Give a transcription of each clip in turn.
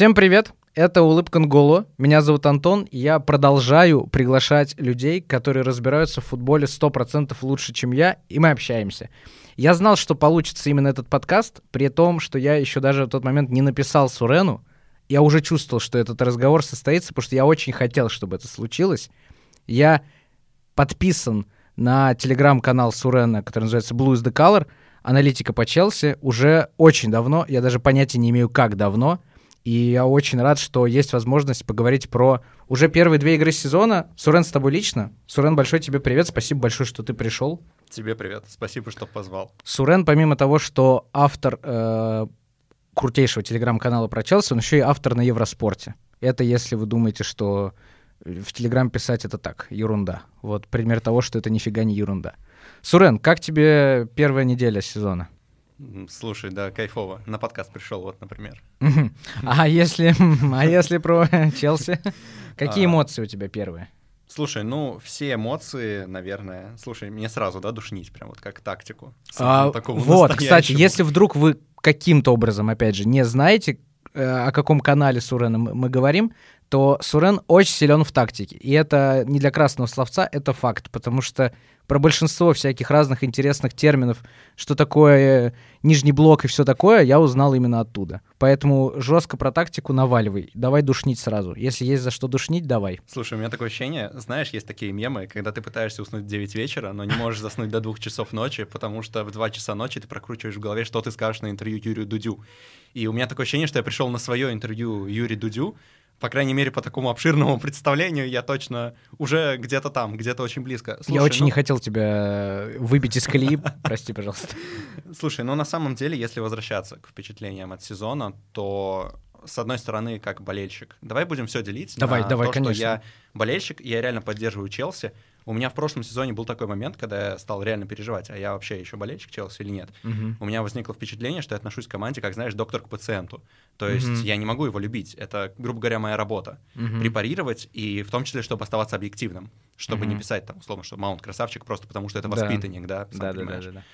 Всем привет! Это «Улыбка Нголо». Меня зовут Антон, и я продолжаю приглашать людей, которые разбираются в футболе 100% лучше, чем я, и мы общаемся. Я знал, что получится именно этот подкаст, при том, что я еще даже в тот момент не написал Сурену. Я уже чувствовал, что этот разговор состоится, потому что я очень хотел, чтобы это случилось. Я подписан на телеграм-канал Сурена, который называется Blues the Color, аналитика по Челси, уже очень давно, я даже понятия не имею, как давно, и я очень рад, что есть возможность поговорить про уже первые две игры сезона. Сурен, с тобой лично. Сурен, большой тебе привет, спасибо большое, что ты пришел. Тебе привет, спасибо, что позвал. Сурен, помимо того, что автор э, крутейшего телеграм-канала про Челси, он еще и автор на Евроспорте. Это если вы думаете, что в Телеграм писать это так, ерунда. Вот пример того, что это нифига не ерунда. Сурен, как тебе первая неделя сезона? Слушай, да, кайфово. На подкаст пришел, вот, например. А если, а если про Челси? Какие а. эмоции у тебя первые? Слушай, ну, все эмоции, наверное... Слушай, мне сразу, да, душнить, прям вот как тактику. А, вот, кстати, если вдруг вы каким-то образом, опять же, не знаете, э, о каком канале Сурена мы говорим, то Сурен очень силен в тактике. И это не для красного словца, это факт, потому что про большинство всяких разных интересных терминов, что такое э, нижний блок и все такое, я узнал именно оттуда. Поэтому жестко про тактику наваливай. Давай душнить сразу. Если есть за что душнить, давай. Слушай, у меня такое ощущение, знаешь, есть такие мемы, когда ты пытаешься уснуть в 9 вечера, но не можешь заснуть до 2 часов ночи, потому что в 2 часа ночи ты прокручиваешь в голове, что ты скажешь на интервью Юрию Дудю. И у меня такое ощущение, что я пришел на свое интервью Юрию Дудю, по крайней мере, по такому обширному представлению, я точно уже где-то там, где-то очень близко. Слушай, я очень ну... не хотел тебя выбить из колеи, прости, пожалуйста. Слушай, ну на самом деле, если возвращаться к впечатлениям от сезона, то с одной стороны, как болельщик, давай будем все делить. Давай, на давай, то, конечно. Что я болельщик, я реально поддерживаю Челси. У меня в прошлом сезоне был такой момент, когда я стал реально переживать, а я вообще еще болельщик Челси или нет. Угу. У меня возникло впечатление, что я отношусь к команде, как, знаешь, доктор к пациенту. То есть угу. я не могу его любить. Это, грубо говоря, моя работа. Угу. Препарировать, и в том числе, чтобы оставаться объективным. Чтобы угу. не писать там, условно, что Маунт красавчик просто потому, что это воспитанник, да, да, да, да, да, да.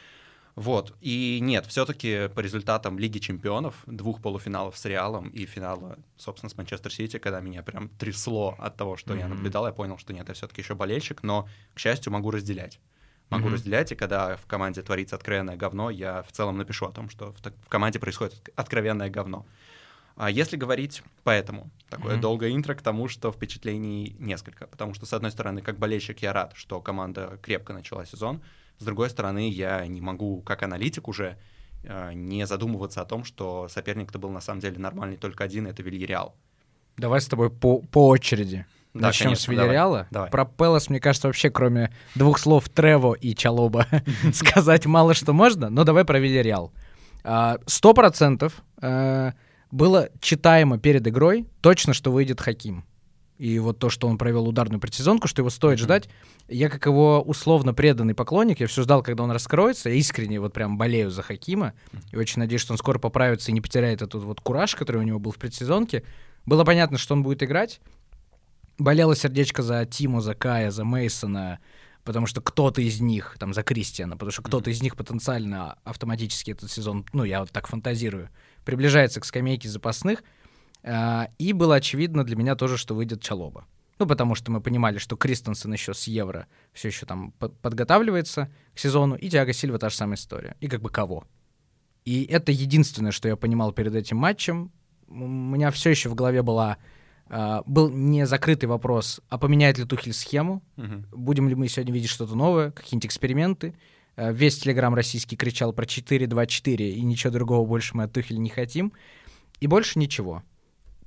Вот. И нет, все-таки по результатам Лиги Чемпионов, двух полуфиналов с Реалом и финала, собственно, с Манчестер Сити, когда меня прям трясло от того, что mm-hmm. я наблюдал, я понял, что нет, я все-таки еще болельщик, но, к счастью, могу разделять. Могу mm-hmm. разделять, и когда в команде творится откровенное говно, я в целом напишу о том, что в, в команде происходит откровенное говно. А если говорить поэтому, такое mm-hmm. долгое интро к тому, что впечатлений несколько. Потому что, с одной стороны, как болельщик, я рад, что команда крепко начала сезон. С другой стороны, я не могу, как аналитик уже, э, не задумываться о том, что соперник-то был на самом деле нормальный только один, это Вильяреал. Давай с тобой по, по очереди. Да, Начнем конечно, с Вильяреала. Давай, давай. Про Пелос, мне кажется, вообще кроме двух слов Трево и Чалоба сказать мало что можно, но давай про Вильяреал. А, сто процентов э, было читаемо перед игрой точно, что выйдет Хаким и вот то, что он провел ударную предсезонку, что его стоит mm-hmm. ждать. Я, как его условно преданный поклонник, я все ждал, когда он раскроется. Я искренне вот прям болею за Хакима. Mm-hmm. И очень надеюсь, что он скоро поправится и не потеряет этот вот кураж, который у него был в предсезонке. Было понятно, что он будет играть. Болело сердечко за Тиму, за Кая, за Мейсона, потому что кто-то из них, там, за Кристиана, потому что кто-то из них потенциально автоматически этот сезон, ну, я вот так фантазирую, приближается к скамейке запасных — и было очевидно для меня тоже, что выйдет Чалоба. Ну, потому что мы понимали, что Кристенсен еще с Евро все еще там подготавливается к сезону, и Тиаго Сильва та же самая история. И как бы кого. И это единственное, что я понимал перед этим матчем. У меня все еще в голове была Uh, был не закрытый вопрос, а поменяет ли Тухель схему, uh-huh. будем ли мы сегодня видеть что-то новое, какие-нибудь эксперименты. Uh, весь телеграм российский кричал про 4-2-4, и ничего другого больше мы от Тухеля не хотим. И больше ничего.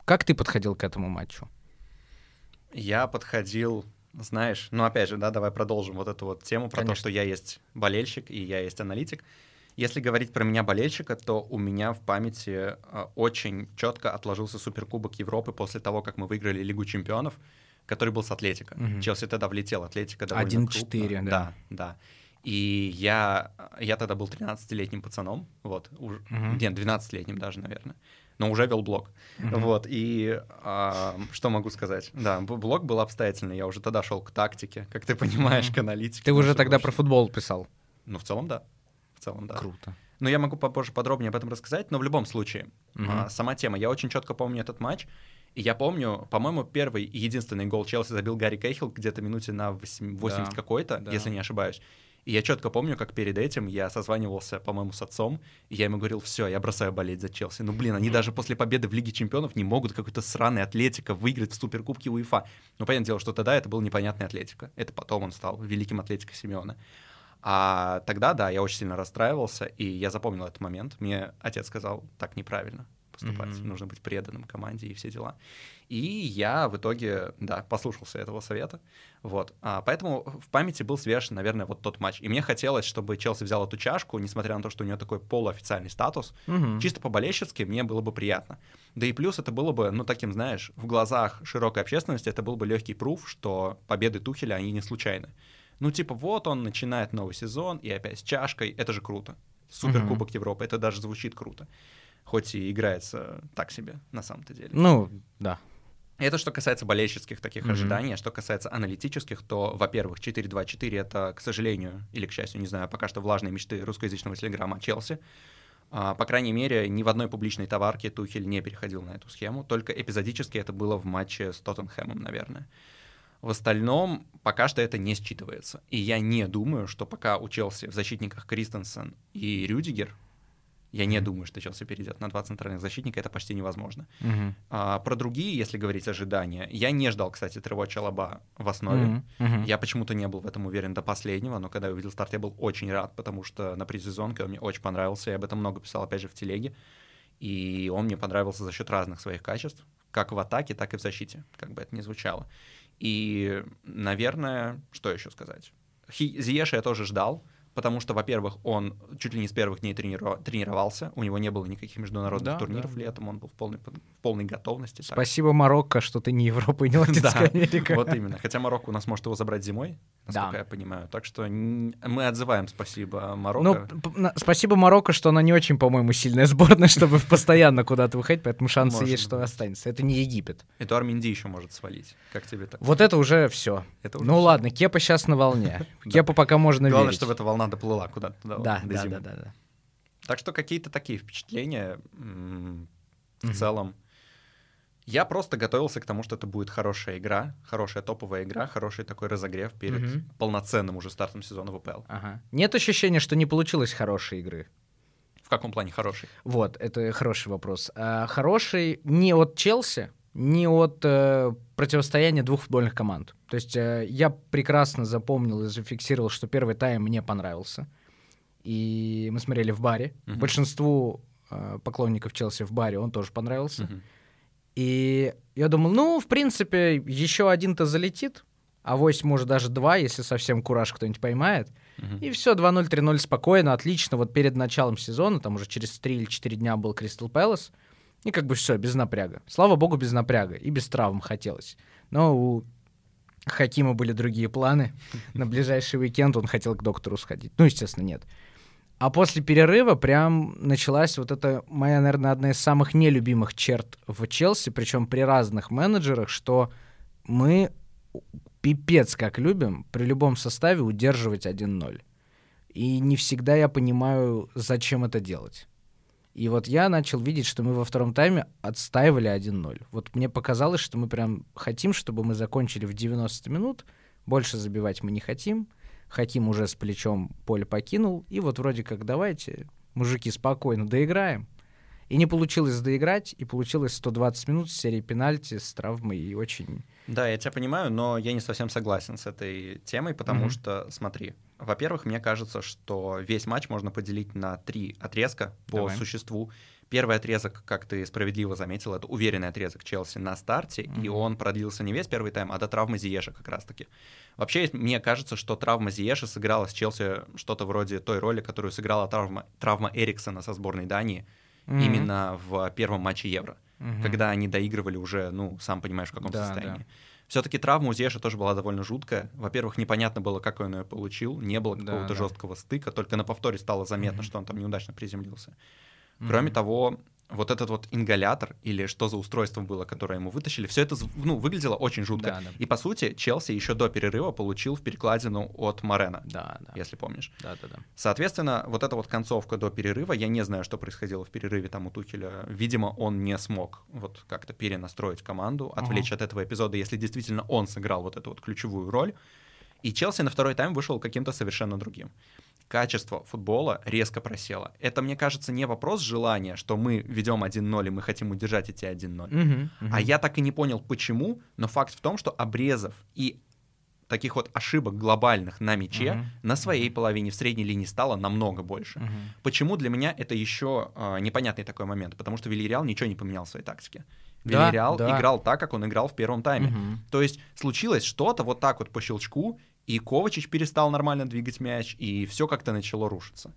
Как ты подходил к этому матчу? Я подходил, знаешь, ну опять же, да, давай продолжим вот эту вот тему про Конечно. то, что я есть болельщик и я есть аналитик. Если говорить про меня болельщика, то у меня в памяти э, очень четко отложился Суперкубок Европы после того, как мы выиграли Лигу чемпионов, который был с Атлетико. Угу. Челси тогда влетел, Атлетика довольно 1-4, да. Да, да. И я, я тогда был 13-летним пацаном, вот, уж, угу. нет, 12-летним даже, наверное но уже вел блог. Mm-hmm. Вот, и а, что могу сказать? Да, блог был обстоятельный, я уже тогда шел к тактике, как ты понимаешь, mm-hmm. к аналитике. Ты уже тогда больше. про футбол писал? Ну, в целом, да. В целом, да. Круто. Но я могу попозже подробнее об этом рассказать, но в любом случае, Мгм. а, сама тема. Я очень четко помню этот матч, и я помню, по-моему, первый и единственный гол Челси забил Гарри Кейхилл где-то минуте на восемь- 80 Да, какой-то, да. если не ошибаюсь. И я четко помню, как перед этим я созванивался, по-моему, с отцом, и я ему говорил, все, я бросаю болеть за Челси. Ну, блин, они даже после победы в Лиге Чемпионов не могут какой-то сраный Атлетика выиграть в Суперкубке УЕФА. Ну, понятное дело, что тогда это был непонятный Атлетика. Это потом он стал великим Атлетико Симеона. А тогда, да, я очень сильно расстраивался, и я запомнил этот момент. Мне отец сказал, так неправильно поступать, Мгм. нужно быть преданным команде и все дела. И я в итоге, да, послушался этого совета. Вот. А, поэтому в памяти был свеж, наверное, вот тот матч. И мне хотелось, чтобы Челси взял эту чашку, несмотря на то, что у нее такой полуофициальный статус. Мгм. Чисто по-болельщицки мне было бы приятно. Да и плюс это было бы, ну, таким, знаешь, в глазах широкой общественности это был бы легкий пруф, что победы Тухеля, они не случайны. Ну, типа, вот он начинает новый сезон, и опять с чашкой, это же круто. Суперкубок Европы, это даже звучит круто. Хоть и играется так себе, на самом-то деле. Ну, да. Это что касается болельщических таких Мгм. ожиданий. А что касается аналитических, то, во-первых, 4-2-4 — это, к сожалению, или к счастью, не знаю, пока что влажные мечты русскоязычного телеграмма Челси. А, По крайней мере, ни в одной публичной товарке Тухель не переходил на эту схему, только эпизодически это было в матче с Тоттенхэмом, наверное. В остальном пока что это не считывается. И я не думаю, что пока у Челси в защитниках Кристенсен и Рюдигер, я не думаю, что Челси перейдет на два центральных защитника, это почти невозможно. Мгм. А, про другие, если говорить ожидания, я не ждал, кстати, Трево Чалаба в основе. Мгм. Мгм. Я почему-то не был в этом уверен до последнего, но когда я увидел старт, я был очень рад, потому что на предсезонке он мне очень понравился, я об этом много писал, опять же, в телеге. И он мне понравился за счет разных своих качеств, как в атаке, так и в защите, как бы это ни звучало. И, наверное, что еще сказать? Хи- Зиеша я тоже ждал, потому что, во-первых, он чуть ли не с первых дней трениров- тренировался, у него не было никаких международных Да, турниров да, летом, он был в полной, в полной готовности. так Спасибо, Марокко, что ты не Европа и не Латинская Америка. вот именно. Хотя Марокко у нас может его забрать зимой, насколько я понимаю. Так что мы отзываем спасибо Ну, Марокко. на- спасибо Марокко, что она не очень, по-моему, сильная сборная, чтобы постоянно куда-то выходить, поэтому шансы есть, что останется. Это не Египет. Эдуард Минди еще может свалить. Как тебе так? Вот это уже все. Это Ну ладно, Кепа сейчас на волне. Кепа пока можно Главное, верить. чтобы эта волна доплыла куда-то туда, Да, до да, зимы. да, да, да. Так что какие-то такие впечатления м, в Мгм. целом. Я просто готовился к тому, что это будет хорошая игра, хорошая топовая игра, хороший такой разогрев перед Мгм. полноценным уже стартом сезона в УПЛ. Ага. Нет ощущения, что не получилось хорошей игры. В каком плане хороший? Вот, это хороший вопрос. А, хороший не от Челси, не от э, противостояния двух футбольных команд. То есть э, я прекрасно запомнил и зафиксировал, что первый тайм мне понравился. И мы смотрели в баре. Мгм. Большинству э, поклонников Челси в баре он тоже понравился. Мгм. И я думал, ну, в принципе, еще один-то залетит, а вось, может, даже два, если совсем кураж кто-нибудь поймает. Мгм. И все, 2-0, 3-0 спокойно, отлично. Вот перед началом сезона, там уже через 3 или 4 дня был Кристал Пэлас. И как бы все, без напряга. Слава богу, без напряга. И без травм хотелось. Но у Хакима были другие планы. На ближайший уикенд он хотел к доктору сходить. Ну, естественно, нет. А после перерыва прям началась вот эта моя, наверное, одна из самых нелюбимых черт в Челси, причем при разных менеджерах, что мы пипец как любим при любом составе удерживать 1-0. И не всегда я понимаю, зачем это делать. И вот я начал видеть, что мы во втором тайме отстаивали 1-0. Вот мне показалось, что мы прям хотим, чтобы мы закончили в 90 минут. Больше забивать мы не хотим. Хаким уже с плечом поле покинул. И вот вроде как давайте, мужики, спокойно доиграем. И не получилось доиграть, и получилось 120 минут серии пенальти, с травмой, и очень... Да, я тебя понимаю, но я не совсем согласен с этой темой, потому Мгм. что, смотри, во-первых, мне кажется, что весь матч можно поделить на три отрезка по Давай. существу. Первый отрезок, как ты справедливо заметил, это уверенный отрезок Челси на старте, и Мгм. он продлился не весь первый тайм, а до травмы Зиеша как раз-таки. Вообще, мне кажется, что травма Зиеша сыграла с Челси что-то вроде той роли, которую сыграла травма, травма Эриксона со сборной Дании именно в первом матче Евро Мгм. когда они доигрывали уже, ну, сам понимаешь, в каком Да, состоянии. да. Все-таки травма у Зеша тоже была довольно жуткая. Во-первых, непонятно было, как он ее получил, не было Да, какого-то да. жесткого стыка, только на повторе стало заметно, Мгм. что он там неудачно приземлился. Мгм. Кроме того, вот этот вот ингалятор или что за устройство было, которое ему вытащили, все это ну, выглядело очень жутко. Да, да. И по сути Челси еще до перерыва получил в перекладину от Морена, Да, да. если помнишь. Да, да, да. Соответственно, вот эта вот концовка до перерыва, я не знаю, что происходило в перерыве там у Тухеля. Видимо, он не смог вот как-то перенастроить команду, отвлечь от этого эпизода, если действительно он сыграл вот эту вот ключевую роль. И Челси на второй тайм вышел каким-то совершенно другим. Качество футбола резко просело. Это, мне кажется, не вопрос желания, что мы ведем 1-0 и мы хотим удержать эти 1-0. Мгм, мгм. А я так и не понял, почему, но факт в том, что обрезов и таких вот ошибок глобальных на мяче Мгм. на своей половине в средней линии стало намного больше. Мгм. Почему для меня это еще а, непонятный такой момент? Потому что Вильяреал ничего не поменял в своей тактике. Да, Вильяреал да. играл так, как он играл в первом тайме. Мгм. То есть случилось что-то вот так вот по щелчку, и Ковачич перестал нормально двигать мяч, и все как-то начало рушиться.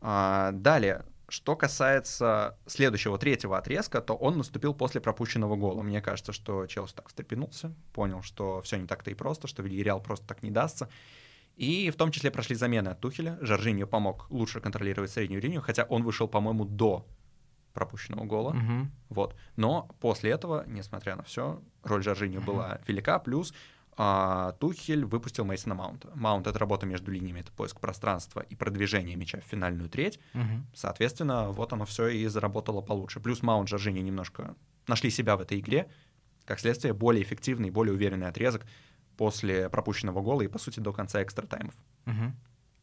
А, далее, что касается следующего, третьего отрезка, то он наступил после пропущенного гола. Мне кажется, что Челси так встрепенулся, понял, что все не так-то и просто, что Вильяреал просто так не дастся. И в том числе прошли замены от Тухеля. Жоржиньо помог лучше контролировать среднюю линию, хотя он вышел, по-моему, до пропущенного гола. Мгм. Вот. Но после этого, несмотря на все, роль Жоржиньо была велика. Плюс а, Тухель выпустил Мейсона Маунта. Маунт — это работа между линиями, это поиск пространства и продвижение мяча в финальную треть. Мгм. Соответственно, вот оно все и заработало получше. Плюс Маунт, Жоржиньо немножко нашли себя в этой игре. Как следствие, более эффективный, более уверенный отрезок после пропущенного гола и, по сути, до конца экстра таймов. Мгм.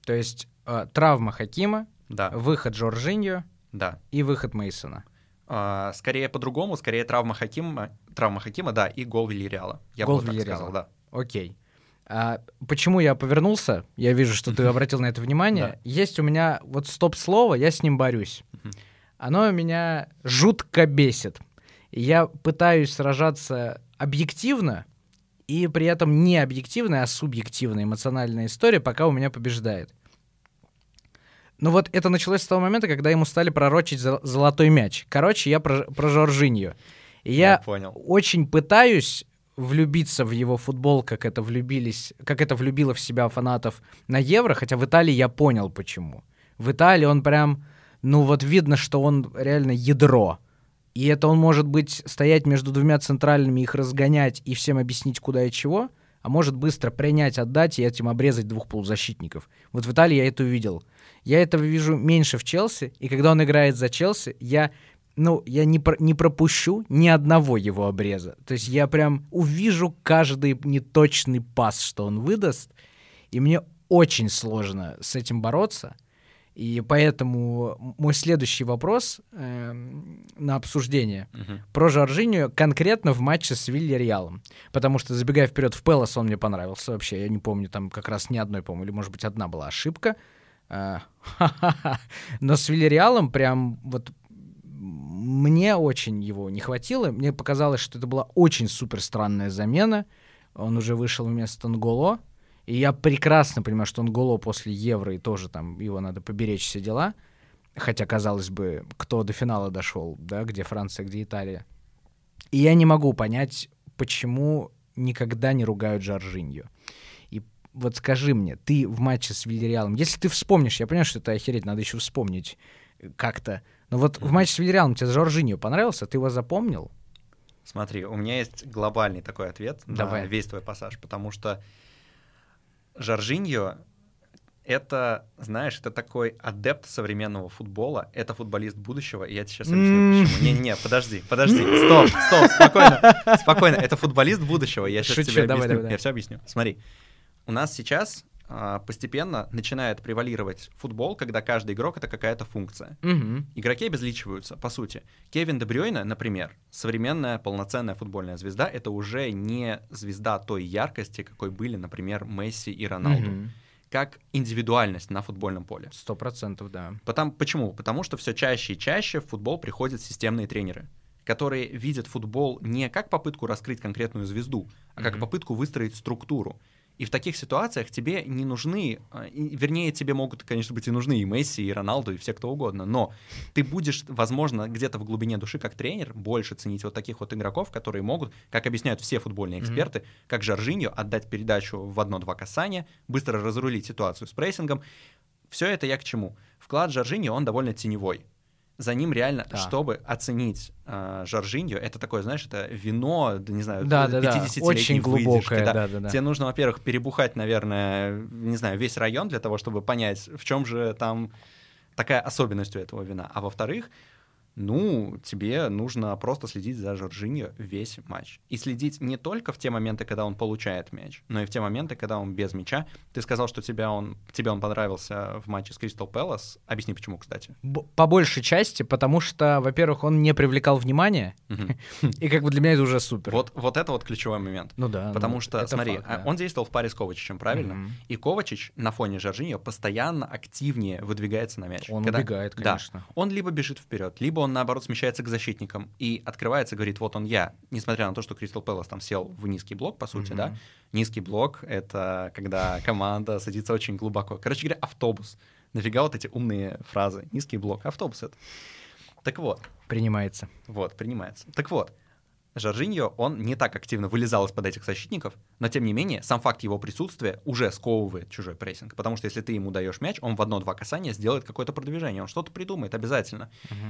То есть э, травма Хакима, Да, выход Жоржиньо да. и выход Мейсона. А, скорее по-другому, скорее травма Хакима, травма Хакима, да, и гол Вильяреала. Я Гол бы так сказал, да. Окей. А почему я повернулся? Я вижу, что ты обратил на это внимание. Есть у меня вот стоп-слово, я с ним борюсь. Оно меня жутко бесит. Я пытаюсь сражаться объективно, и при этом не объективная, а субъективная эмоциональная история пока у меня побеждает. Ну вот это началось с того момента, когда ему стали пророчить зо- золотой мяч. Короче, я про, про Жоржиньо. И я понял. очень пытаюсь влюбиться в его футбол, как это влюбились, как это влюбило в себя фанатов на Евро, хотя в Италии я понял почему. В Италии он прям, ну вот видно, что он реально ядро. И это он может быть стоять между двумя центральными, их разгонять и всем объяснить куда и чего, а может быстро принять, отдать и этим обрезать двух полузащитников. Вот в Италии я это увидел. Я этого вижу меньше в Челси, и когда он играет за Челси, я ну, я не, про- не пропущу ни одного его обреза. То есть я прям увижу каждый неточный пас, что он выдаст, и мне очень сложно с этим бороться. И поэтому мой следующий вопрос эм, на обсуждение Мгм. про Жоржинию конкретно в матче с Вильяреалом. Потому что, забегая вперед, в Пелос он мне понравился вообще. Я не помню, там как раз ни одной, по-моему, или, может быть, одна была ошибка. Ха-ха-ха. Но с Вильяреалом прям вот мне очень его не хватило. Мне показалось, что это была очень супер странная замена. Он уже вышел вместо Нголо. И я прекрасно понимаю, что Нголо после Евро и тоже там его надо поберечь все дела. Хотя, казалось бы, кто до финала дошел, да, где Франция, где Италия. И я не могу понять, почему никогда не ругают Жоржинью. И вот скажи мне, ты в матче с Вильяреалом, если ты вспомнишь, я понимаю, что это охереть, надо еще вспомнить как-то. Но вот в матче с Вильяреалом тебе Жоржинью понравился? Ты его запомнил? Смотри, у меня есть глобальный такой ответ Давай. на весь твой пассаж, потому что Жоржиньо — это, знаешь, это такой адепт современного футбола, это футболист будущего, и я тебе сейчас объясню, почему. Не-не-не, подожди, подожди, стоп, стоп, спокойно, спокойно, это футболист будущего, я сейчас Шучу, тебе давай, объясню, давай, давай. я все объясню. Смотри, у нас сейчас постепенно начинает превалировать футбол, когда каждый игрок — это какая-то функция. Мгм. Игроки обезличиваются, по сути. Кевин Де Брюйне, например, современная полноценная футбольная звезда, это уже не звезда той яркости, какой были, например, Месси и Роналду. Мгм. Как индивидуальность на футбольном поле. Сто процентов, да. Потому, почему? Потому что все чаще и чаще в футбол приходят системные тренеры, которые видят футбол не как попытку раскрыть конкретную звезду, а как Мгм. попытку выстроить структуру. И в таких ситуациях тебе не нужны, а, вернее, тебе могут, конечно, быть и нужны и Месси, и Роналду, и все кто угодно, но ты будешь, возможно, где-то в глубине души, как тренер, больше ценить вот таких вот игроков, которые могут, как объясняют все футбольные эксперты, как Жоржиньо, отдать передачу в одно-два касания, быстро разрулить ситуацию с прессингом. Все это я к чему? Вклад Жоржиньо, он довольно теневой. За ним реально, Да. чтобы оценить э, Жоржиньо, это такое, знаешь, это вино, да, не знаю, Да, да, да. 50-летней Очень выдержки, глубокое, да. да, да, да. Тебе нужно, во-первых, перебухать, наверное, не знаю, весь район для того, чтобы понять, в чем же там такая особенность у этого вина. А во-вторых, ну, тебе нужно просто следить за Жоржиньо весь матч. И следить не только в те моменты, когда он получает мяч, но и в те моменты, когда он без мяча. Ты сказал, что тебя он, тебе он понравился в матче с Кристал Пэлас. Объясни, почему, кстати. По большей части, потому что, во-первых, он не привлекал внимания, и как бы для меня это уже супер. Вот, вот это вот ключевой момент. Ну да. Потому ну, что, смотри, а, он действовал в паре с Ковачичем, правильно? И Ковачич на фоне Жоржиньо постоянно активнее выдвигается на мяч. Он убегает, конечно. Он либо бежит вперед, либо он, наоборот, смещается к защитникам и открывается, говорит, вот он я. Несмотря на то, что Кристал Пэлас там сел в низкий блок, по сути, Мгм. да. Низкий блок — это когда команда садится очень глубоко. Короче говоря, автобус. Нафига вот эти умные фразы? Низкий блок, автобус это. Так вот, Принимается. вот, принимается. Так вот, Жоржиньо, он не так активно вылезал из-под этих защитников, но тем не менее, сам факт его присутствия уже сковывает чужой прессинг, потому что если ты ему даешь мяч, он в одно-два касания сделает какое-то продвижение, он что-то придумает обязательно.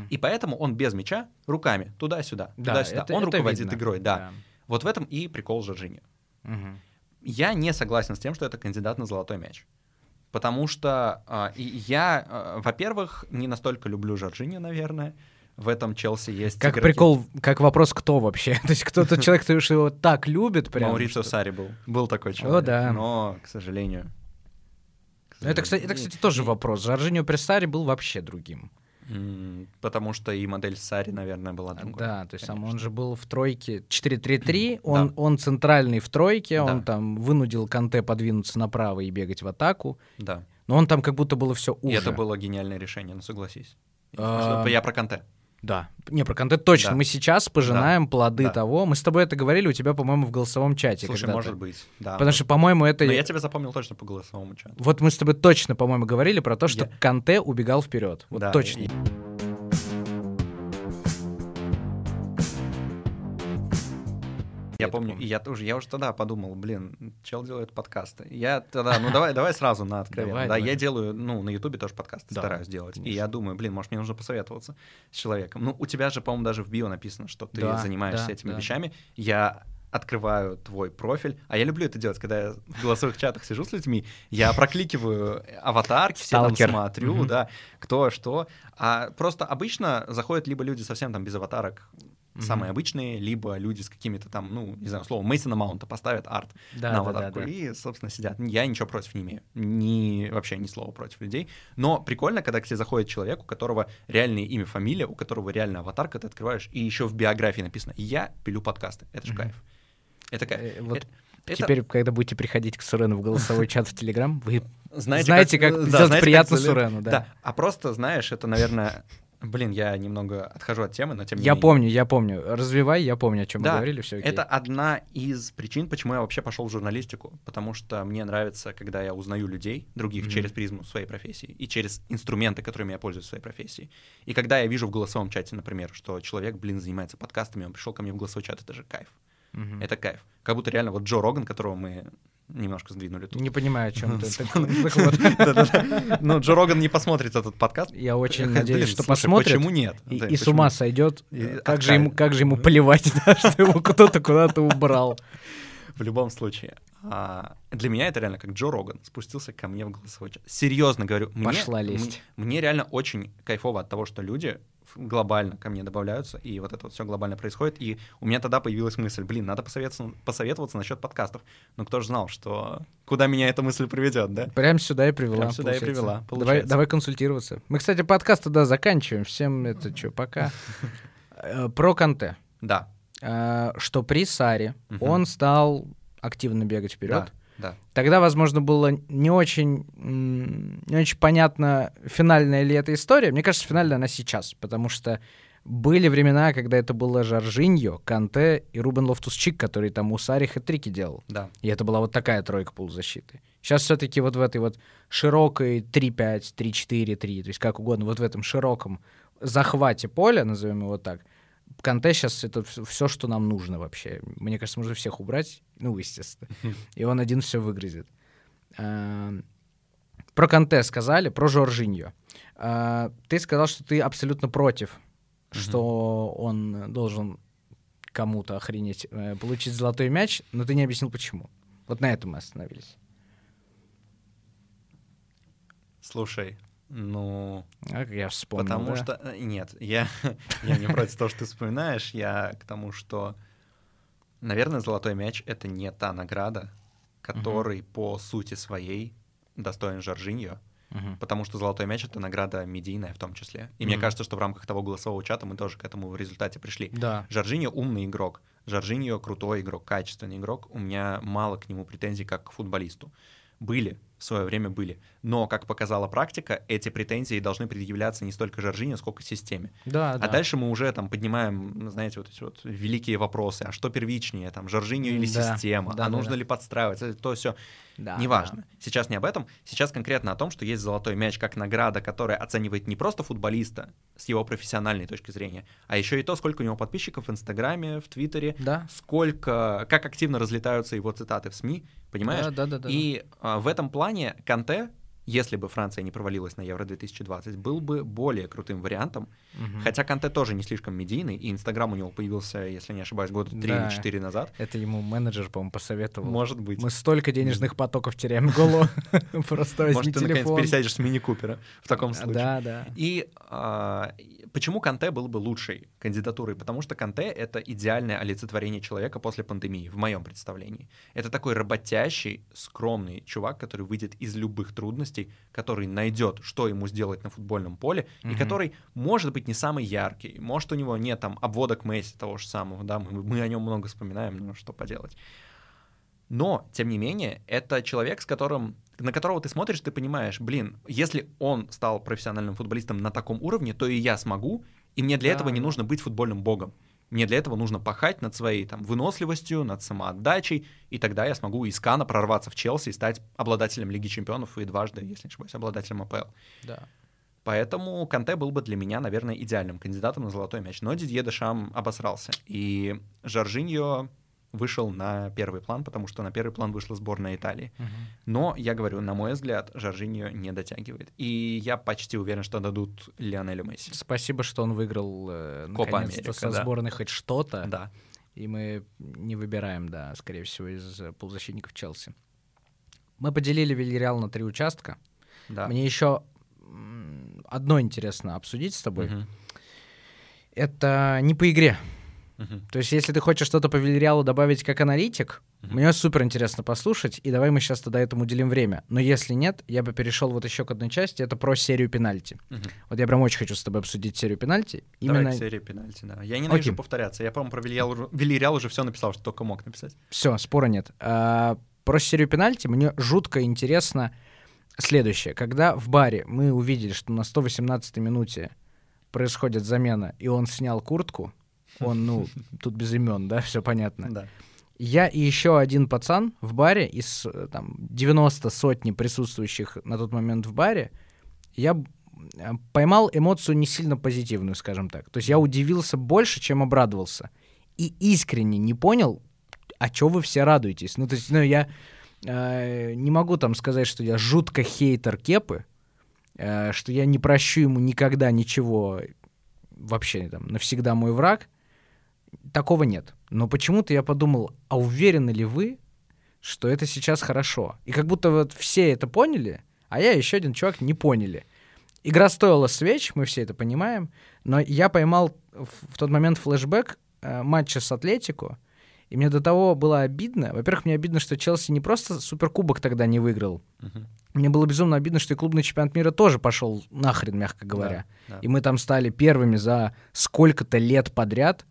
И поэтому он без мяча, руками, туда-сюда, Да, туда-сюда. это- он это руководит видно. игрой, да. Вот в этом и прикол Жоржиньо. Мгм. Я не согласен с тем, что это кандидат на золотой мяч. Потому что и я, а, во-первых, не настолько люблю Жоржиньо, наверное. В этом Челси есть Как игроки- прикол, как вопрос, кто вообще? То есть кто-то человек, кто его так любит, прям. Маурицио что- Сари был. Был такой человек. да. Но, к сожалению... к Ну, Это, кстати, это, кстати, тоже и- вопрос. Жоржиньо при Саре был вообще другим. Потому что и модель Сари, наверное, была другой. Да, то есть сам он же был в тройке 4-3-3, Да. он, он центральный в тройке, он Да. там вынудил Канте подвинуться направо и бегать в атаку, Да. но он там как будто было все И уже. это было гениальное решение, ну согласись. А, Я про Канте. Да. Не, про Канте точно. Да. Мы сейчас пожинаем плоды Да. того. Мы с тобой это говорили у тебя, по-моему, в голосовом чате. Слушай, может быть. Да. Потому что, по-моему, это... Но я тебя запомнил точно по голосовому чату. Вот мы с тобой точно, по-моему, говорили про то, что Я- Канте убегал вперед. Вот Да, точно. и- Я это помню, помню. и я тоже, я уже тогда подумал, блин, чел делает подкасты. Я тогда, ну давай, давай сразу на откровенно. Давай, да, давай. я делаю, ну, на Ютубе тоже подкасты Да, стараюсь делать. И конечно. я думаю, блин, может, мне нужно посоветоваться с человеком. Ну, у тебя же, по-моему, даже в био написано, что ты Да, занимаешься да, этими да. вещами. Я открываю твой профиль, а я люблю это делать, когда я в голосовых чатах сижу с людьми, я прокликиваю аватарки, все там смотрю, да, кто что. А просто обычно заходят либо люди совсем там без аватарок, самые Мгм. обычные, либо люди с какими-то там, ну, не знаю, слово Мейсона Маунта поставят арт Да, на да, да, аватарку да. и, собственно, сидят. Я ничего против не имею. Ни, вообще ни слова против людей. Но прикольно, когда к тебе заходит человек, у которого реальное имя, фамилия, у которого реальная аватарка, ты открываешь, и еще в биографии написано «Я пилю подкасты». Это же Мгм. кайф. Это кайф. Э, вот Это- это- Теперь, когда будете приходить к Сурену в голосовой чат в Телеграм, вы знаете, знаете, как да, сделать знаете, приятно как Сурену, да. А просто, знаешь, это, наверное... Блин, я немного отхожу от темы, но тем не Я менее. помню, я помню. Развивай, я помню, о чем мы Да, говорили, все окей. Это одна из причин, почему я вообще пошел в журналистику. Потому что мне нравится, когда я узнаю людей, других, Мгм. через призму своей профессии и через инструменты, которыми я пользуюсь в своей профессии. И когда я вижу в голосовом чате, например, что человек, блин, занимается подкастами, он пришел ко мне в голосовой чат, это же кайф. Мгм. Это кайф. Как будто реально вот Джо Роган, которого мы немножко сдвинули тут. Не понимаю, о чем ты. Но Джо Роган не посмотрит этот подкаст. Я очень надеюсь, что посмотрит. Почему нет? И, с ума сойдет. И Как же, ему, плевать, что его кто-то куда-то убрал. В любом случае. а, для меня это реально как Джо Роган спустился ко мне в голосовой чат. Серьезно говорю. мне- Пошла лезть. Мне, реально очень кайфово от того, что люди глобально ко мне добавляются, и вот это вот все глобально происходит. И у меня тогда появилась мысль, блин, надо посоветоваться, посоветоваться насчет подкастов. Но кто же знал, что куда меня эта мысль приведет, да? Прям сюда и привела. Прям сюда и получается. привела, Давай, получается. давай консультироваться. Мы, кстати, подкаст тогда заканчиваем. Всем это что, пока. Э, Про Канте. Да, Э, Что при Сарри он стал активно бегать вперед. да, да. Тогда, возможно, было не очень, не очень понятно, финальная ли эта история. Мне кажется, финальная она сейчас, потому что были времена, когда это было Жоржиньо, Канте и Рубен Лофтус-Чик, который там у Сарри хэт-трики делал. да. И это была вот такая тройка полузащиты. Сейчас все-таки вот в этой вот широкой 3-5, 3-4-3, то есть как угодно, вот в этом широком захвате поля, назовем его так, Канте сейчас это все, что нам нужно вообще. Мне кажется, можно всех убрать, ну, естественно. И он один все выгрызет. А, Про Канте сказали, про Жоржиньо. А, ты сказал, что ты абсолютно против, что он должен кому-то охренеть э, получить золотой мяч, но ты не объяснил почему. Вот на этом мы остановились. Слушай, ну, А, я вспомнил, потому да? что... э, Нет, я, я не против того, что ты вспоминаешь, я к тому, что, наверное, золотой мяч — это не та награда, который по сути своей достоин Жоржиньо, потому что золотой мяч — это награда медийная в том числе. И мне кажется, что в рамках того голосового чата мы тоже к этому в результате пришли. Да. Жоржиньо умный игрок. Жоржиньо крутой игрок, качественный игрок. У меня мало к нему претензий как к футболисту. Были, в свое время были. Но, как показала практика, эти претензии должны предъявляться не столько Жоржиньо, сколько системе. Да, А да. дальше мы уже там поднимаем, знаете, вот эти вот великие вопросы. А что первичнее, там, Жоржиньо или Да, система? да, а да, нужно да. ли подстраиваться? То все. Да, Неважно. Сейчас не об этом. Сейчас конкретно о том, что есть золотой мяч как награда, которая оценивает не просто футболиста с его профессиональной точки зрения, а еще и то, сколько у него подписчиков в Инстаграме, в Твиттере, Да. сколько, как активно разлетаются его цитаты в СМИ, понимаешь? Да, да, да, да. И а, в этом плане Канте, если бы Франция не провалилась на Евро 2020, был бы более крутым вариантом. Мгм. Хотя Канте тоже не слишком медийный, и Инстаграм у него появился, если не ошибаюсь, года 3 Да. или 4 назад. Это ему менеджер, по-моему, посоветовал. Может быть. Мы столько денежных потоков теряем голову. Просто Может, ты наконец пересядешь с мини-купера в таком случае. Да, да. И а, и почему Канте был бы лучшей кандидатурой? Потому что Канте — это идеальное олицетворение человека после пандемии, в моем представлении. Это такой работящий, скромный чувак, который выйдет из любых трудностей, который найдет, что ему сделать на футбольном поле, и Мгм. который, может быть, не самый яркий. Может, у него нет там обводок Месси того же самого, да, мы, мы о нем много вспоминаем, но что поделать. Но, тем не менее, это человек, с которым, на которого ты смотришь, ты понимаешь, блин, если он стал профессиональным футболистом на таком уровне, то и я смогу, и мне для Да, этого не нужно быть футбольным богом. Мне для этого нужно пахать над своей там выносливостью, над самоотдачей, и тогда я смогу из Кана прорваться в Челси и стать обладателем Лиги Чемпионов и дважды, если не ошибаюсь, обладателем АПЛ. Да. Поэтому Канте был бы для меня, наверное, идеальным кандидатом на золотой мяч. Но Дидье Дешам обосрался. И Жоржиньо вышел на первый план, потому что на первый план вышла сборная Италии. Мгм. Но, я говорю, на мой взгляд, Жоржиньо не дотягивает. И я почти уверен, что дадут Лионелю Месси. Спасибо, что он выиграл э, наконец-то со да. сборной хоть что-то. Да. И мы не выбираем, да, скорее всего, из э, полузащитников Челси. Мы поделили Вильяреал на три участка. да. Мне еще одно интересно обсудить с тобой. Мгм. Это не по игре. Мгм. То есть, если ты хочешь что-то по Вильяреалу добавить как аналитик, Мгм. мне супер интересно послушать, и давай мы сейчас тогда этому уделим время. Но если нет, я бы перешел вот еще к одной части, это про серию пенальти. Мгм. Вот я прям очень хочу с тобой обсудить серию пенальти. Давай Именно к серии пенальти, да. Я ненавижу Окей. повторяться. Я, по-моему, про Вильяреал уже все написал, что только мог написать. Все, спора нет. А, про серию пенальти мне жутко интересно следующее. Когда в баре мы увидели, что на 118-й минуте происходит замена, и он снял куртку, он, ну, тут без имен, да, все понятно. Да. Я и еще один пацан в баре из э, там 90 сотни присутствующих на тот момент в баре, я э, поймал эмоцию не сильно позитивную, скажем так. То есть я удивился больше, чем обрадовался. И искренне не понял, а чё вы все радуетесь. Ну, то есть, ну, я э, не могу там сказать, что я жутко хейтер Кепы, э, что я не прощу ему никогда ничего, вообще там, навсегда мой враг. Такого нет. Но почему-то я подумал, а уверены ли вы, что это сейчас хорошо? И как будто вот все это поняли, а я еще один чувак не поняли. Игра стоила свеч, мы все это понимаем, но я поймал в, тот момент флешбэк э, матча с Атлетико, и мне до того было обидно. Во-первых, мне обидно, что Челси не просто суперкубок тогда не выиграл. Мгм. Мне было безумно обидно, что и клубный чемпионат мира тоже пошел нахрен, мягко говоря. Да, да. И мы там стали первыми за сколько-то лет подряд,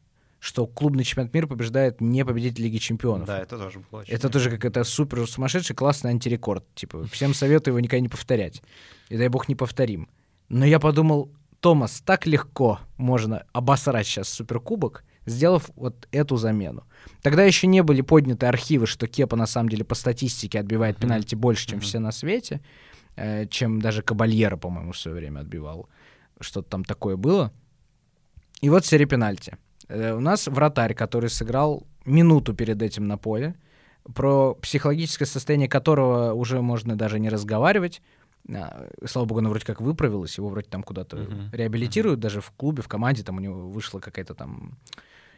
что клубный чемпионат мира побеждает не победитель Лиги чемпионов. Да, это тоже было очень... Это тоже какой-то супер сумасшедший классный антирекорд. Типа, всем советую его никогда не повторять. И дай бог не повторим. Но я подумал, Томас, так легко можно обосрать сейчас суперкубок, сделав вот эту замену. Тогда еще не были подняты архивы, что Кепа на самом деле по статистике отбивает Мгм. пенальти больше, чем Мгм. все на свете, э, чем даже Кабальера, по-моему, в свое время отбивал. Что-то там такое было. И вот серия пенальти. Э, У нас вратарь, который сыграл минуту перед этим на поле, про психологическое состояние которого уже можно даже не разговаривать. А, Слава богу, она вроде как выправилась, его вроде там куда-то Мгм. реабилитируют, даже в клубе, в команде, там у него вышла какая-то там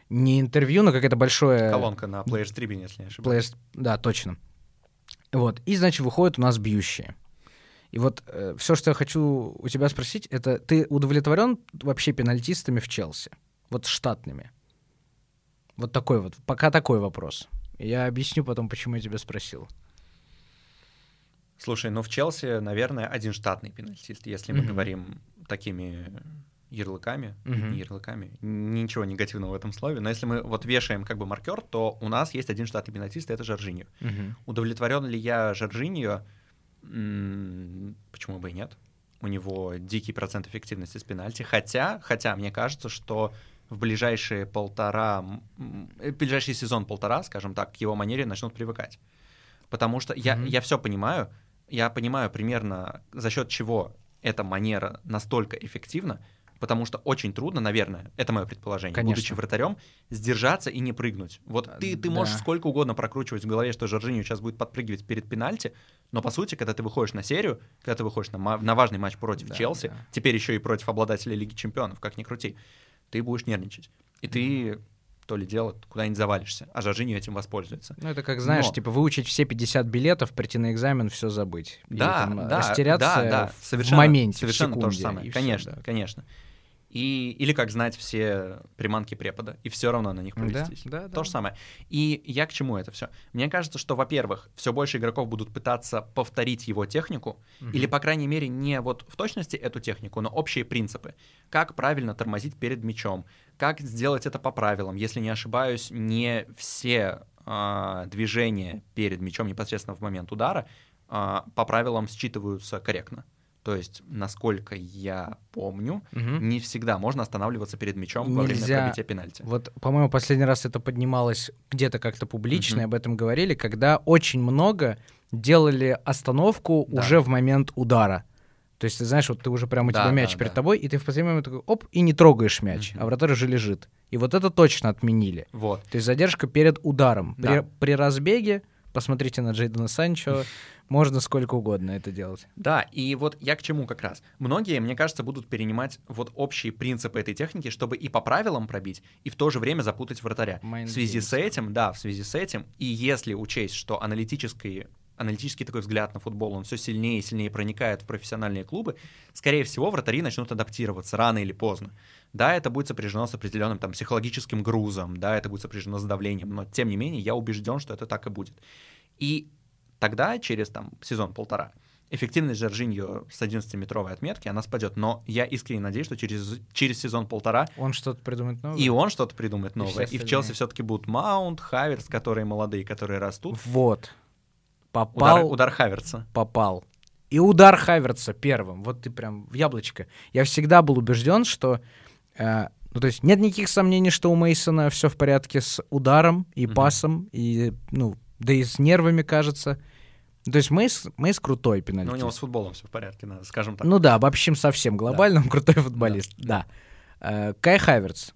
не интервью, но какое-то большое... Колонка на Players Tribune, если не ошибаюсь. Players- Да, точно. Вот. И, значит, выходят у нас бьющие. И вот все, что я хочу у тебя спросить, это ты удовлетворен вообще пенальтистами в Челси? Вот штатными? Вот такой вот, пока такой вопрос. Я объясню потом, почему я тебя спросил. Слушай, ну в Челси, наверное, один штатный пенальтист, если мы Мгм. говорим такими ярлыками, не ярлыками, ничего негативного в этом слове, но если мы вот вешаем как бы маркер, то у нас есть один штатный пенальтист, и это Жоржиньо. Удовлетворен ли я Жоржиньо? Почему бы и нет? У него дикий процент эффективности с пенальти. Хотя, хотя мне кажется, что в ближайшие полтора, э, ближайший сезон полтора, скажем так, к его манере начнут привыкать. Потому что я, Мгм. я все понимаю, я понимаю примерно за счет чего эта манера настолько эффективна, потому что очень трудно, наверное, это мое предположение, Конечно. будучи вратарем, сдержаться и не прыгнуть. Вот А, ты, ты можешь да. сколько угодно прокручивать в голове, что Жоржиньо сейчас будет подпрыгивать перед пенальти, но по сути, когда ты выходишь на серию, когда ты выходишь на, на важный матч против Да, Челси, да. теперь еще и против обладателя Лиги Чемпионов, как ни крути, ты будешь нервничать. И ты то ли дело куда-нибудь завалишься, а Жоржиньо этим воспользуется. Ну, это как, знаешь, Но- типа выучить все 50 билетов, прийти на экзамен, все забыть. Или Да, там да, растеряться да, да, в совершенно, моменте, в совершенно то же секунде, самое. конечно, да. конечно. И, или как знать все приманки препода, и все равно на них Да, повестись. да, То да. же самое. И я к чему это все? Мне кажется, что, во-первых, все больше игроков будут пытаться повторить его технику, Мгм. или, по крайней мере, не вот в точности эту технику, но общие принципы. Как правильно тормозить перед мячом, как сделать это по правилам. Если не ошибаюсь, не все а, движения перед мячом непосредственно в момент удара а, по правилам считываются корректно. То есть, насколько я помню, Мгм. не всегда можно останавливаться перед мячом во время Нельзя. пробития пенальти. Вот, по-моему, последний раз это поднималось где-то как-то публично, и об этом говорили, когда очень много делали остановку Да. уже в момент удара. То есть, ты знаешь, вот ты уже прямо у Да, тебя да, мяч перед да. тобой, и ты в последний момент такой, оп, и не трогаешь мяч, Мгм. а вратарь уже лежит. И вот это точно отменили. Вот. То есть задержка перед ударом. При, Да. при разбеге, посмотрите на Джейдена Санчо, можно сколько угодно это делать. Да, и вот я к чему как раз. Многие, мне кажется, будут перенимать вот общие принципы этой техники, чтобы и по правилам пробить, и в то же время запутать вратаря. Mind В связи с games. этим, да, в связи с этим, и если учесть, что аналитический, аналитический такой взгляд на футбол, он все сильнее и сильнее проникает в профессиональные клубы, скорее всего, вратари начнут адаптироваться рано или поздно. Да, это будет сопряжено с определенным там психологическим грузом, да, это будет сопряжено с давлением, но тем не менее я убежден, что это так и будет. И тогда, через там сезон-полтора, эффективность Жоржиньо с 11-метровой отметки, она спадет. Но я искренне надеюсь, что через, через сезон-полтора Он что-то придумает новое? и он что-то придумает И новое. все И, в. Челси все-таки будут Маунт, Хаверс, которые молодые, которые растут. Вот. Удар, Попал, удар Хаверса. попал. И удар Хаверца первым. Вот ты прям в яблочко. Я всегда был убежден, что... э, ну, то есть нет никаких сомнений, что у Мейсона все в порядке с ударом и Мгм. пасом, и, ну, да и с нервами, кажется. Ну, То есть Мейс, Мейс крутой Но пенальтист. у него с футболом все в порядке, надо, скажем так. Ну да, обобщим совсем глобально, он крутой футболист. Да. Э, Кай Хаверц.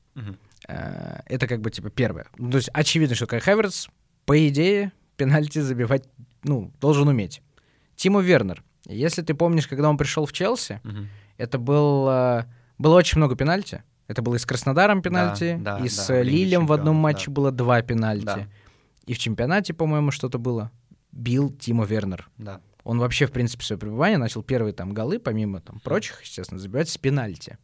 Э, Это как бы типа первое. Ну, То есть очевидно, что Кай Хаверц, по идее, пенальти забивать, ну, должен уметь. Тимо Вернер. Если ты помнишь, когда он пришел в Челси, Мгм. это был, э, было очень много пенальти. Это было и с Краснодаром пенальти, да, и да, с в Лиге Лилем в одном матче да. было два пенальти. Да. И в чемпионате, по-моему, что-то было. Бил Тимо Вернер. Да. Он вообще, в принципе, свое пребывание начал первые там голы, помимо там прочих, естественно, забивать с пенальти.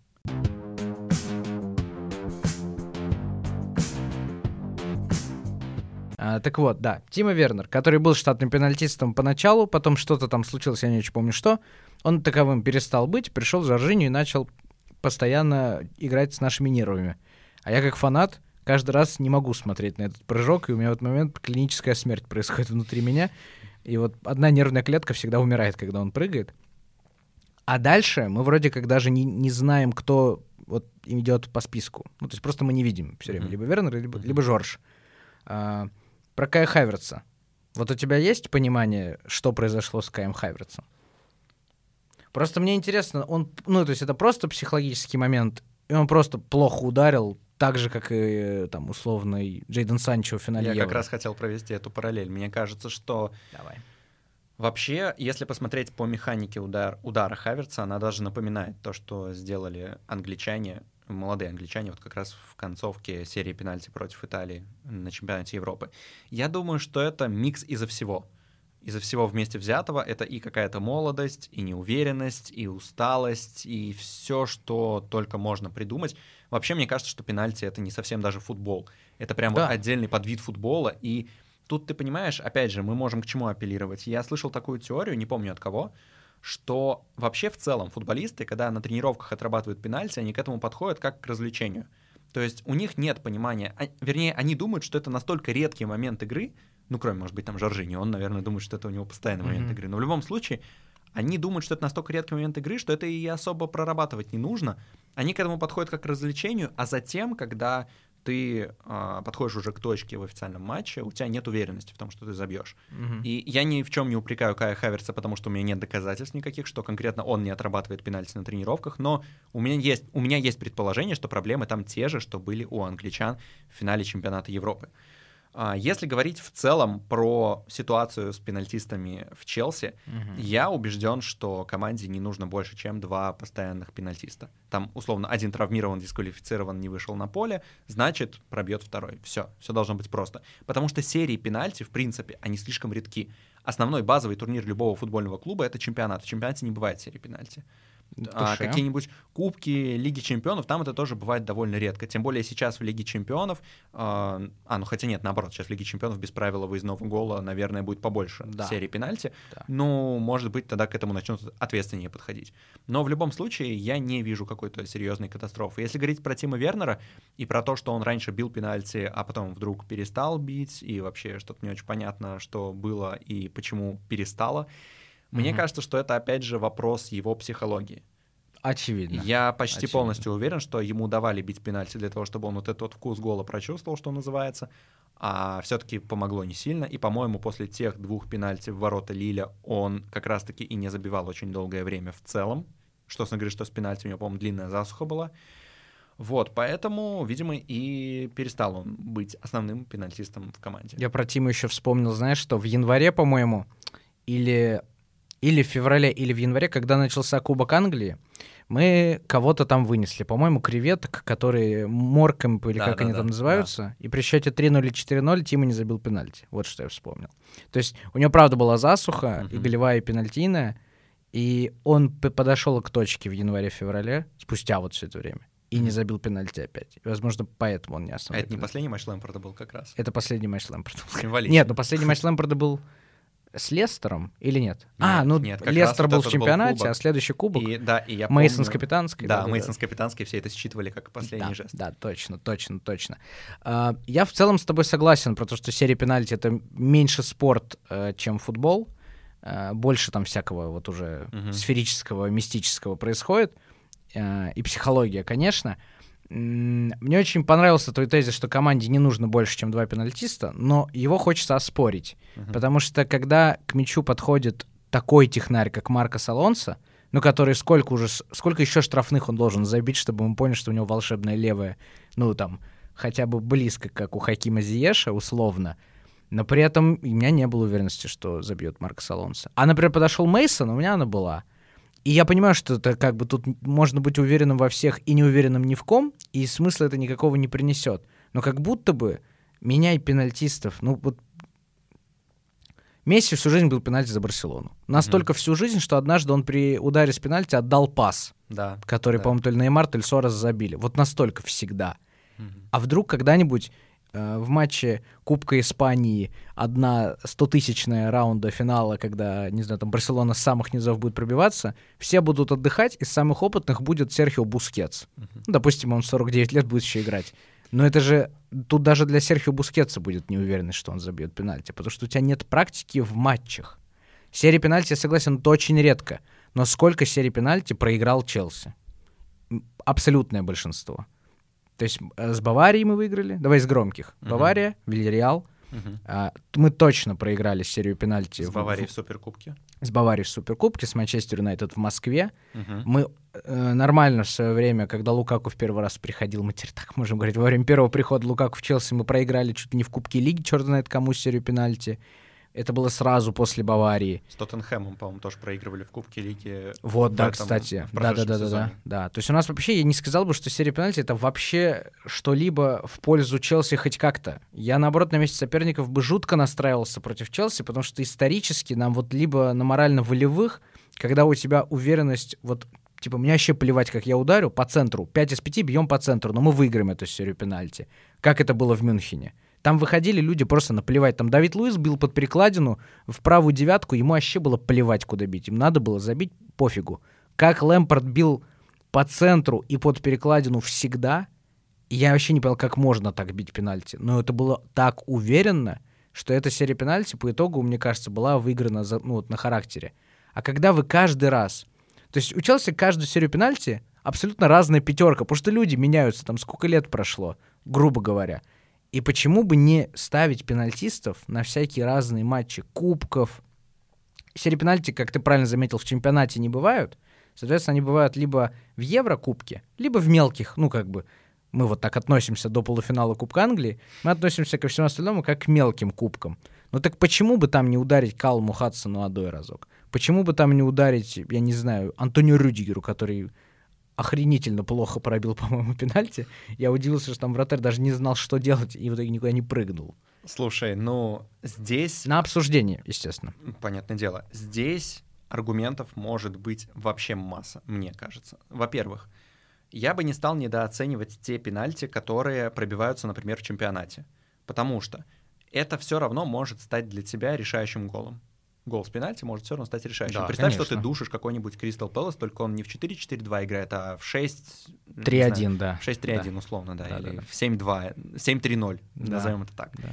А, так вот, да, Тима Вернер, который был штатным пенальтистом поначалу, потом что-то там случилось, я не очень помню что, он таковым перестал быть, пришел в Жоржинию и начал постоянно играть с нашими нервами. А я как фанат каждый раз не могу смотреть на этот прыжок, и у меня в этот момент клиническая смерть происходит внутри меня. И вот одна нервная клетка всегда умирает, когда он прыгает. А дальше мы вроде как даже не, не знаем, кто вот идет по списку. Ну, то есть просто мы не видим все время либо Вернер, либо, Мгм. либо Жорж. А, про Кая Хайверца. Вот у тебя есть понимание, что произошло с Каем Хайверцем? Просто мне интересно, он, ну, то есть это просто психологический момент, и он просто плохо ударил, так же, как и там условный Джейден Санчо в финале Я Евро. как раз хотел провести эту параллель. Мне кажется, что Давай. Вообще, если посмотреть по механике удар, удара Хаверца, она даже напоминает то, что сделали англичане, молодые англичане, вот как раз в концовке серии пенальти против Италии на чемпионате Европы. Я думаю, что это микс из-за всего. Из-за всего вместе взятого это и какая-то молодость, и неуверенность, и усталость, и все, что только можно придумать. Вообще, мне кажется, что пенальти — это не совсем даже футбол. Это прям Да. вот отдельный подвид футбола, и Тут ты понимаешь, опять же, мы можем к чему апеллировать. Я слышал такую теорию, не помню от кого, что вообще в целом футболисты, когда на тренировках отрабатывают пенальти, они к этому подходят как к развлечению. То есть у них нет понимания, а- вернее, они думают, что это настолько редкий момент игры, ну, кроме, может быть, там Жоржини, он, наверное, думает, что это у него постоянный момент Мгм. игры, но в любом случае они думают, что это настолько редкий момент игры, что это и особо прорабатывать не нужно. Они к этому подходят как к развлечению, а затем, когда ты а, подходишь уже к точке в официальном матче, у тебя нет уверенности в том, что ты забьешь. Мгм. И я ни в чем не упрекаю Кая Хаверса, потому что у меня нет доказательств никаких, что конкретно он не отрабатывает пенальти на тренировках, но у меня есть, у меня есть предположение, что проблемы там те же, что были у англичан в финале чемпионата Европы. Если говорить в целом про ситуацию с пенальтистами в Челси, Мгм. я убежден, что команде не нужно больше, чем два постоянных пенальтиста. Там, условно, один травмирован, дисквалифицирован, не вышел на поле, значит, пробьет второй. Все, все должно быть просто. Потому что серии пенальти, в принципе, они слишком редки. Основной базовый турнир любого футбольного клуба — это чемпионат. В чемпионате не бывает серии пенальти. А какие-нибудь кубки Лиги Чемпионов, там это тоже бывает довольно редко. Тем более сейчас в Лиге Чемпионов, а, а, ну хотя нет, наоборот, сейчас в Лиге Чемпионов без правила выездного гола, наверное, будет побольше Да. серий пенальти. Да. Ну, может быть, тогда к этому начнут ответственнее подходить. Но в любом случае я не вижу какой-то серьезной катастрофы. Если говорить про Тима Вернера и про то, что он раньше бил пенальти, а потом вдруг перестал бить, и вообще что-то не очень понятно, что было и почему перестало, мне Мгм. кажется, что это опять же вопрос его психологии. Очевидно. Я почти Очевидно. полностью уверен, что ему давали бить пенальти для того, чтобы он вот этот вкус гола прочувствовал, что называется, а все-таки помогло не сильно. И, по-моему, после тех двух пенальти в ворота Лиля он как раз-таки и не забивал очень долгое время в целом. Что, собственно говоря, что с пенальти у него, по-моему, длинная засуха была. Вот, поэтому, видимо, и перестал он быть основным пенальтистом в команде. Я про Тима еще вспомнил, знаешь, что в январе, по-моему, или, или в феврале, или в январе, когда начался Кубок Англии, мы кого-то там вынесли. По-моему, креветок, которые Морком, или Да, как да, они да, там да. называются. И при счете 3-0 или 4-0 Тима не забил пенальти. Вот что я вспомнил. То есть у него, правда, была засуха, и Мгм. голевая, и пенальтийная. И он подошел к точке в январе-феврале, спустя вот все это время, и не забил пенальти опять. И, возможно, поэтому он не А основной. это не пенальти. последний матч Лэмпорда был как раз? Это последний матч Лэмпорда. Символично. Нет, ну последний матч Лэмпорда был с Лестером или нет? а, Нет, ну нет, Лестер был вот в был чемпионате, кубок. а следующий кубок И, да, и я Мейсон с капитанской. Да, да-да-да. Мейсон с капитанской, все это считывали как последний да, жест. Да, точно, точно, точно. А, я в целом с тобой согласен про то, что серия пенальти это меньше спорт, э, чем футбол. Э, больше там всякого вот уже Мгм. сферического, мистического происходит. Э, и психология, конечно. Мне очень понравился твой тезис, что команде не нужно больше, чем два пенальтиста, но его хочется оспорить. Мгм. Потому что когда к мячу подходит такой технарь, как Марко Алонсо, ну, который сколько уже, сколько еще штрафных он должен забить, чтобы мы поняли, что у него волшебная левая, ну, там, хотя бы близко, как у Хакима Зиеша, условно. Но при этом у меня не было уверенности, что забьет Марко Алонсо. А, например, подошел Мейсон, у меня она была. И я понимаю, что это как бы тут можно быть уверенным во всех и не уверенным ни в ком, и смысла это никакого не принесет. Но как будто бы меняй пенальтистов. Ну вот Месси всю жизнь бил пенальти за Барселону. Настолько всю жизнь, что однажды он при ударе с пенальти отдал пас, Да. который, Да. по-моему, то ли Неймар, то ли Суарес забили. Вот настолько всегда. Мгм. А вдруг когда-нибудь в матче Кубка Испании одна стотысячная раунда финала, когда, не знаю, там Барселона с самых низов будет пробиваться, все будут отдыхать, из самых опытных будет Серхио Бускетс. Ну, допустим, он в 49 лет будет еще играть. Но это же... Тут даже для Серхио Бускетса будет неуверенность, что он забьет пенальти, потому что у тебя нет практики в матчах. Серии пенальти, я согласен, это очень редко. Но сколько серий пенальти проиграл Челси? Абсолютное большинство. То есть э, с Баварией мы выиграли. Давай из громких. Мгм. Бавария, Вильяреал. Мгм. А, мы точно проиграли серию пенальти С в- Баварией в- в Суперкубке. с Баварией в Суперкубке, с Манчестер Юнайтед в Москве. Мгм. Мы э, нормально в свое время, когда Лукаку в первый раз приходил, мы теперь так можем говорить, во время первого прихода Лукаку в Челси мы проиграли чуть ли не в Кубке Лиги, черт знает кому, серию пенальти. Это было сразу после Баварии. С Тоттенхэмом, по-моему, тоже проигрывали в Кубке Лиги. Вот, да, этом, кстати. Да, да, да, да, да, да. То есть у нас вообще, я не сказал бы, что серия пенальти это вообще что-либо в пользу Челси хоть как-то. Я, наоборот, на месте соперников бы жутко настраивался против Челси, потому что исторически нам вот либо на морально-волевых, когда у тебя уверенность, вот, типа, мне вообще плевать, как я ударю, по центру, 5 из 5 бьем по центру, но мы выиграем эту серию пенальти. Как это было в Мюнхене. Там выходили люди просто наплевать. Там Давид Луис бил под перекладину в правую девятку, ему вообще было плевать, куда бить. Им надо было забить, пофигу. Как Лэмпорт бил по центру и под перекладину всегда, я вообще не понял, как можно так бить пенальти. Но это было так уверенно, что эта серия пенальти по итогу, мне кажется, была выиграна за, ну, вот на характере. А когда вы каждый раз... То есть у каждую серию пенальти абсолютно разная пятерка, потому что люди меняются, там сколько лет прошло, грубо говоря. И почему бы не ставить пенальтистов на всякие разные матчи кубков? Серии пенальти, как ты правильно заметил, в чемпионате не бывают. Соответственно, они бывают либо в Еврокубке, либо в мелких, ну, как бы, мы вот так относимся до полуфинала Кубка Англии, мы относимся ко всему остальному как к мелким кубкам. Ну так почему бы там не ударить Калму Хадсону одной разок? Почему бы там не ударить, я не знаю, Антонио Рюдигеру, который охренительно плохо пробил, по-моему, пенальти. Я удивился, что там вратарь даже не знал, что делать, и в итоге никуда не прыгнул. Слушай, ну здесь... На обсуждение, естественно. Понятное дело. Здесь аргументов может быть вообще масса, мне кажется. Во-первых, я бы не стал недооценивать те пенальти, которые пробиваются, например, в чемпионате. Потому что это все равно может стать для тебя решающим голом гол с пенальти может все равно стать решающим. Да, Представь, конечно. что ты душишь какой-нибудь Кристал Пэлас, только он не в 4-4-2 играет, а в 6... 3-1, да. В 6-3-1, да. условно, да, да или да, да. в 7-2, 7-3-0, да. назовем это так. Да.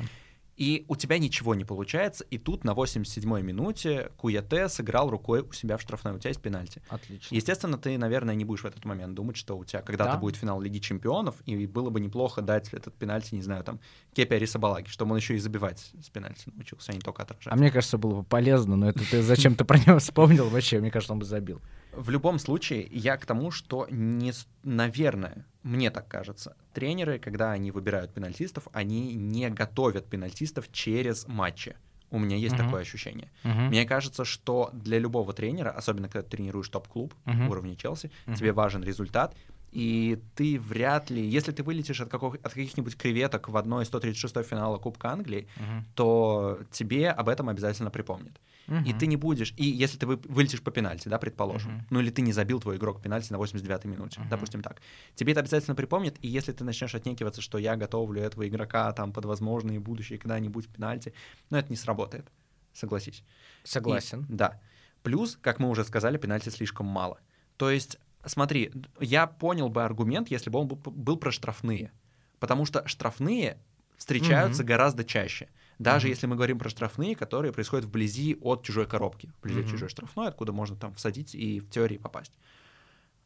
И у тебя ничего не получается, и тут на 87-й минуте Куяте сыграл рукой у себя в штрафной, у тебя есть пенальти. Отлично. Естественно, ты, наверное, не будешь в этот момент думать, что у тебя когда-то да. будет финал Лиги Чемпионов, и было бы неплохо дать этот пенальти, не знаю, там, Кепи Арисабалаги, чтобы он еще и забивать с пенальти научился, а не только отражать. А мне кажется, было бы полезно, но это ты зачем то про него вспомнил вообще, мне кажется, он бы забил. В любом случае, я к тому, что, не, наверное, мне так кажется, тренеры, когда они выбирают пенальтистов, они не готовят пенальтистов через матчи. У меня есть uh-huh. такое ощущение. Uh-huh. Мне кажется, что для любого тренера, особенно когда ты тренируешь топ-клуб uh-huh. уровня Челси, uh-huh. тебе важен результат, и ты вряд ли, если ты вылетишь от, от каких-нибудь креветок в одной 136 финала Кубка Англии, uh-huh. то тебе об этом обязательно припомнят. Uh-huh. И ты не будешь, и если ты вы, вылетишь по пенальти, да, предположим, uh-huh. ну или ты не забил твой игрок пенальти на 89-й минуте, uh-huh. допустим так, тебе это обязательно припомнят, и если ты начнешь отнекиваться, что я готовлю этого игрока там под возможные будущие когда-нибудь пенальти, ну это не сработает, согласись. Согласен. И, да. Плюс, как мы уже сказали, пенальти слишком мало. То есть, смотри, я понял бы аргумент, если бы он был, про штрафные, потому что штрафные встречаются uh-huh. гораздо чаще. Даже mm-hmm. если мы говорим про штрафные, которые происходят вблизи от чужой коробки, вблизи mm-hmm. от чужой штрафной, откуда можно там всадить и в теории попасть.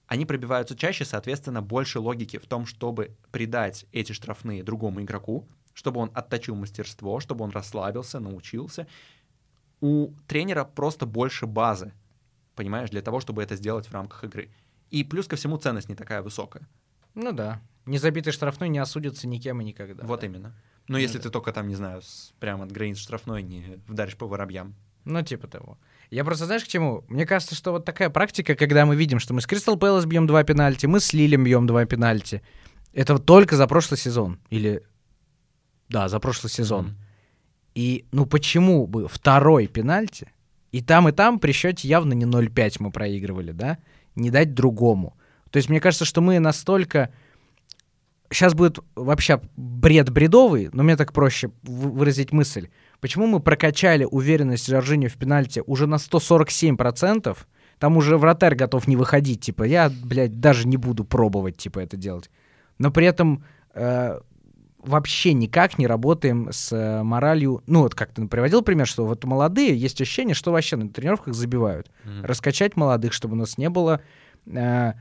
Они пробиваются чаще, соответственно, больше логики в том, чтобы придать эти штрафные другому игроку, чтобы он отточил мастерство, чтобы он расслабился, научился. У тренера просто больше базы, понимаешь, для того, чтобы это сделать в рамках игры. И плюс ко всему ценность не такая высокая. Ну да. Незабитый штрафной не осудится никем и никогда. Вот да. именно. Ну, если ты только там, не знаю, с, прямо от границы штрафной не вдаришь по воробьям. Ну, типа того. Я просто, знаешь, к чему? Мне кажется, что вот такая практика, когда мы видим, что мы с Кристал Пэлас бьем два пенальти, мы с Лилем бьем два пенальти, это вот только за прошлый сезон. Или... Да, за прошлый сезон. Mm-hmm. И, ну, почему бы второй пенальти, и там, и там при счете явно не 0-5 мы проигрывали, да, не дать другому. То есть мне кажется, что мы настолько сейчас будет вообще бред бредовый, но мне так проще выразить мысль. Почему мы прокачали уверенность Жоржини в пенальти уже на 147%? Там уже вратарь готов не выходить, типа, я, блядь, даже не буду пробовать, типа, это делать. Но при этом э, вообще никак не работаем с э, моралью. Ну, вот как ты приводил пример, что вот молодые, есть ощущение, что вообще на тренировках забивают. Mm-hmm. Раскачать молодых, чтобы у нас не было... Э,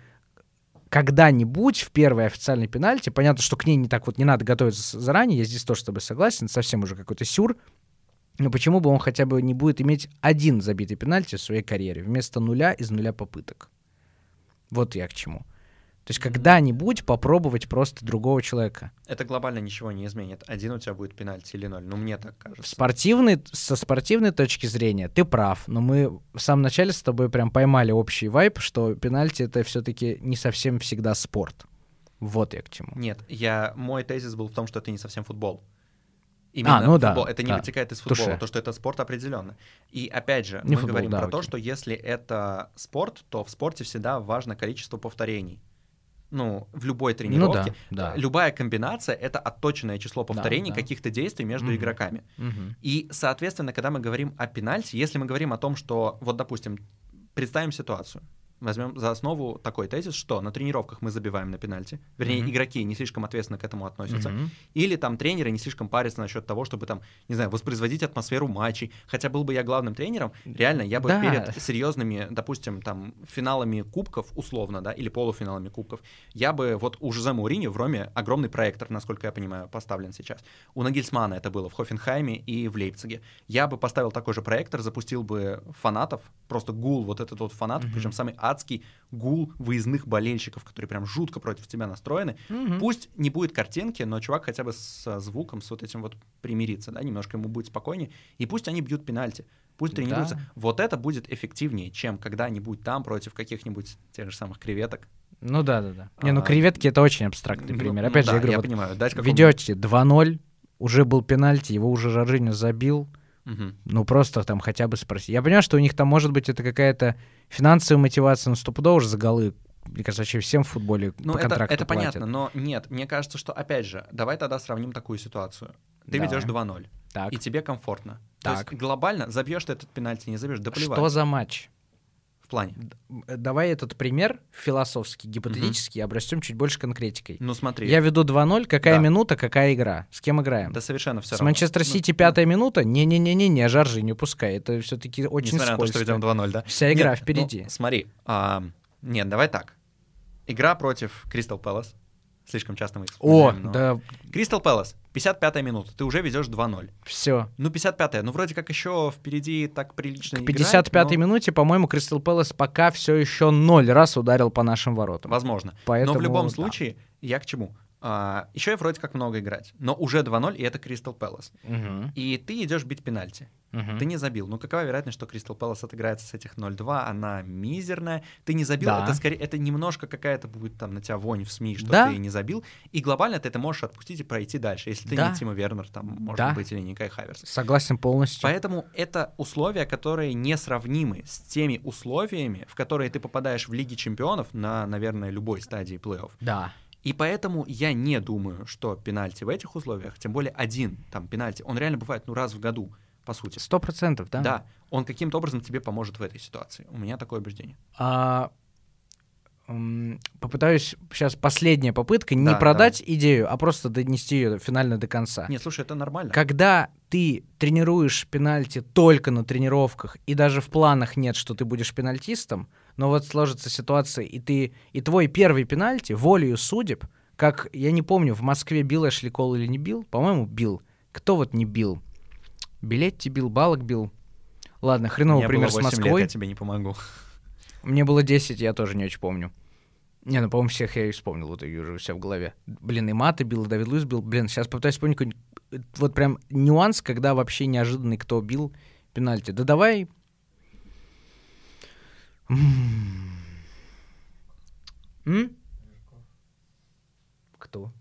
когда-нибудь в первой официальной пенальти, понятно, что к ней не так вот не надо готовиться заранее, я здесь тоже с тобой согласен, совсем уже какой-то сюр, но почему бы он хотя бы не будет иметь один забитый пенальти в своей карьере вместо нуля из нуля попыток? Вот я к чему. То есть когда-нибудь попробовать просто другого человека. Это глобально ничего не изменит. Один у тебя будет пенальти или ноль. Ну, мне так В кажется. спортивной, со спортивной точки зрения ты прав, но мы в самом начале с тобой прям поймали общий вайп, что пенальти это все-таки не совсем всегда спорт. Вот я к чему. Нет, я, мой тезис был в том, что это не совсем футбол. Именно ну да, футбол. Это не да. вытекает из футбола, Туше. то, что это спорт определенно. И опять же, Не мы футбол, говорим да, про то, окей. что если это спорт, то в спорте всегда важно количество повторений. Ну, в любой тренировке. да. Любая комбинация — это отточенное число повторений да. каких-то действий между Мгм. игроками. Мгм. И, соответственно, когда мы говорим о пенальти, если мы говорим о том, что, вот, допустим, представим ситуацию, возьмем за основу такой тезис, что на тренировках мы забиваем на пенальти, вернее, Мгм. игроки не слишком ответственно к этому относятся, Мгм. или там тренеры не слишком парятся насчет того, чтобы там, не знаю, воспроизводить атмосферу матчей. Хотя был бы я главным тренером, реально, я бы Да. перед серьезными, допустим, там, финалами кубков, условно, да, или полуфиналами кубков, я бы, вот у Жозе Мауриньо в Роме огромный проектор, насколько я понимаю, поставлен сейчас. У Нагельсмана это было в Хофенхайме и в Лейпциге. Я бы поставил такой же проектор, запустил бы фанатов, просто гул вот этот вот фанатов, Мгм. причем самый адский гул выездных болельщиков, которые прям жутко против тебя настроены. Мгм. Пусть не будет картинки, но чувак хотя бы со звуком, с вот этим вот примирится, да, немножко ему будет спокойнее. И пусть они бьют пенальти, пусть Да. тренируются. Вот это будет эффективнее, чем когда-нибудь там против каких-нибудь тех же самых креветок. Ну да, да, да. Не, ну А, креветки это очень абстрактный Ну, пример. ну Опять да, же, я говорю, я вот понимаю, дать какому- ведете 2-0, уже был пенальти, его уже Жоржинho забил. Мгм. Ну, просто там хотя бы спроси. Я понимаю, что у них там, может быть, это какая-то финансовая мотивация, но стопудово уже за голы. Мне кажется, вообще всем в футболе Ну, по это, контракту это платят. понятно, но нет, мне кажется, что, опять же, давай тогда сравним такую ситуацию. Ты Давай. ведешь 2-0, Так. и тебе комфортно. То Так. есть глобально забьешь ты этот пенальти, не забьешь, да плевать. Что за матч? В плане. Давай этот пример философский, гипотетический, обрастем чуть больше конкретикой. Ну смотри, Я веду 2-0, какая Да. минута, какая игра? С кем играем? да совершенно все С Манчестер Сити пятая минута? Не-не-не-не, Жоржи, не пускай. Это все-таки очень Несмотря на то, что скользко. ведем 2-0, да? Вся игра Нет, впереди. ну, смотри, а, нет, давай так. Игра против Кристал Пэлас. Слишком часто мы их О, да, Кристал Пэлас, 55-я минута, ты уже ведешь 2-0. все. Ну, 55-я, ну, вроде как еще впереди так прилично К играть, 55-й но- минуте, по-моему, Кристал Пэлас пока все еще ноль раз ударил по нашим воротам. Возможно. Поэтому, но в любом да. случае, я к чему? Еще я вроде как много играть, но уже 2-0, и это Кристал Пэлас. Мгм, И ты идешь бить пенальти. мгм. Ты не забил. Ну, какова вероятность, что Кристал Пэлас отыграется с этих 0-2? Она мизерная. Ты не забил, Да. это скорее, это немножко какая-то будет там на тебя вонь в СМИ, что Да. ты не забил. И глобально ты это можешь отпустить и пройти дальше, если ты Да. не Тима Вернер, там, может Да. быть, или не Кай Хаверс. Согласен полностью. Поэтому это условия, которые несравнимы с теми условиями, в которые ты попадаешь в Лиге Чемпионов на, наверное, любой стадии плей-офф. Да. И поэтому я не думаю, что пенальти в этих условиях, тем более один там пенальти, он реально бывает ну раз в году, по сути. Сто процентов, да? Да, он каким-то образом тебе поможет в этой ситуации. У меня такое убеждение. А, попытаюсь сейчас последняя попытка не Да, продать идею, а просто донести ее финально до конца. Нет, слушай, это нормально. Когда ты тренируешь пенальти только на тренировках, и даже в планах нет, что ты будешь пенальтистом, но вот сложится ситуация, и ты и твой первый пенальти волею судеб, как, я не помню, в Москве бил Эшли Кол или не бил, по-моему, бил. Кто вот не бил? Билетти бил, Балок бил. Ладно, хреновый Мне пример было с 8 Москвой. лет, я тебе не помогу. Мне было 10, я тоже не очень помню. Не, ну, по-моему, всех я и вспомнил, вот уже у себя в голове. Блин, и Маты бил, и Давид Луис бил. Блин, сейчас попытаюсь вспомнить какой-нибудь э, вот прям нюанс, когда вообще неожиданный кто бил пенальти. Да давай... М. Кто?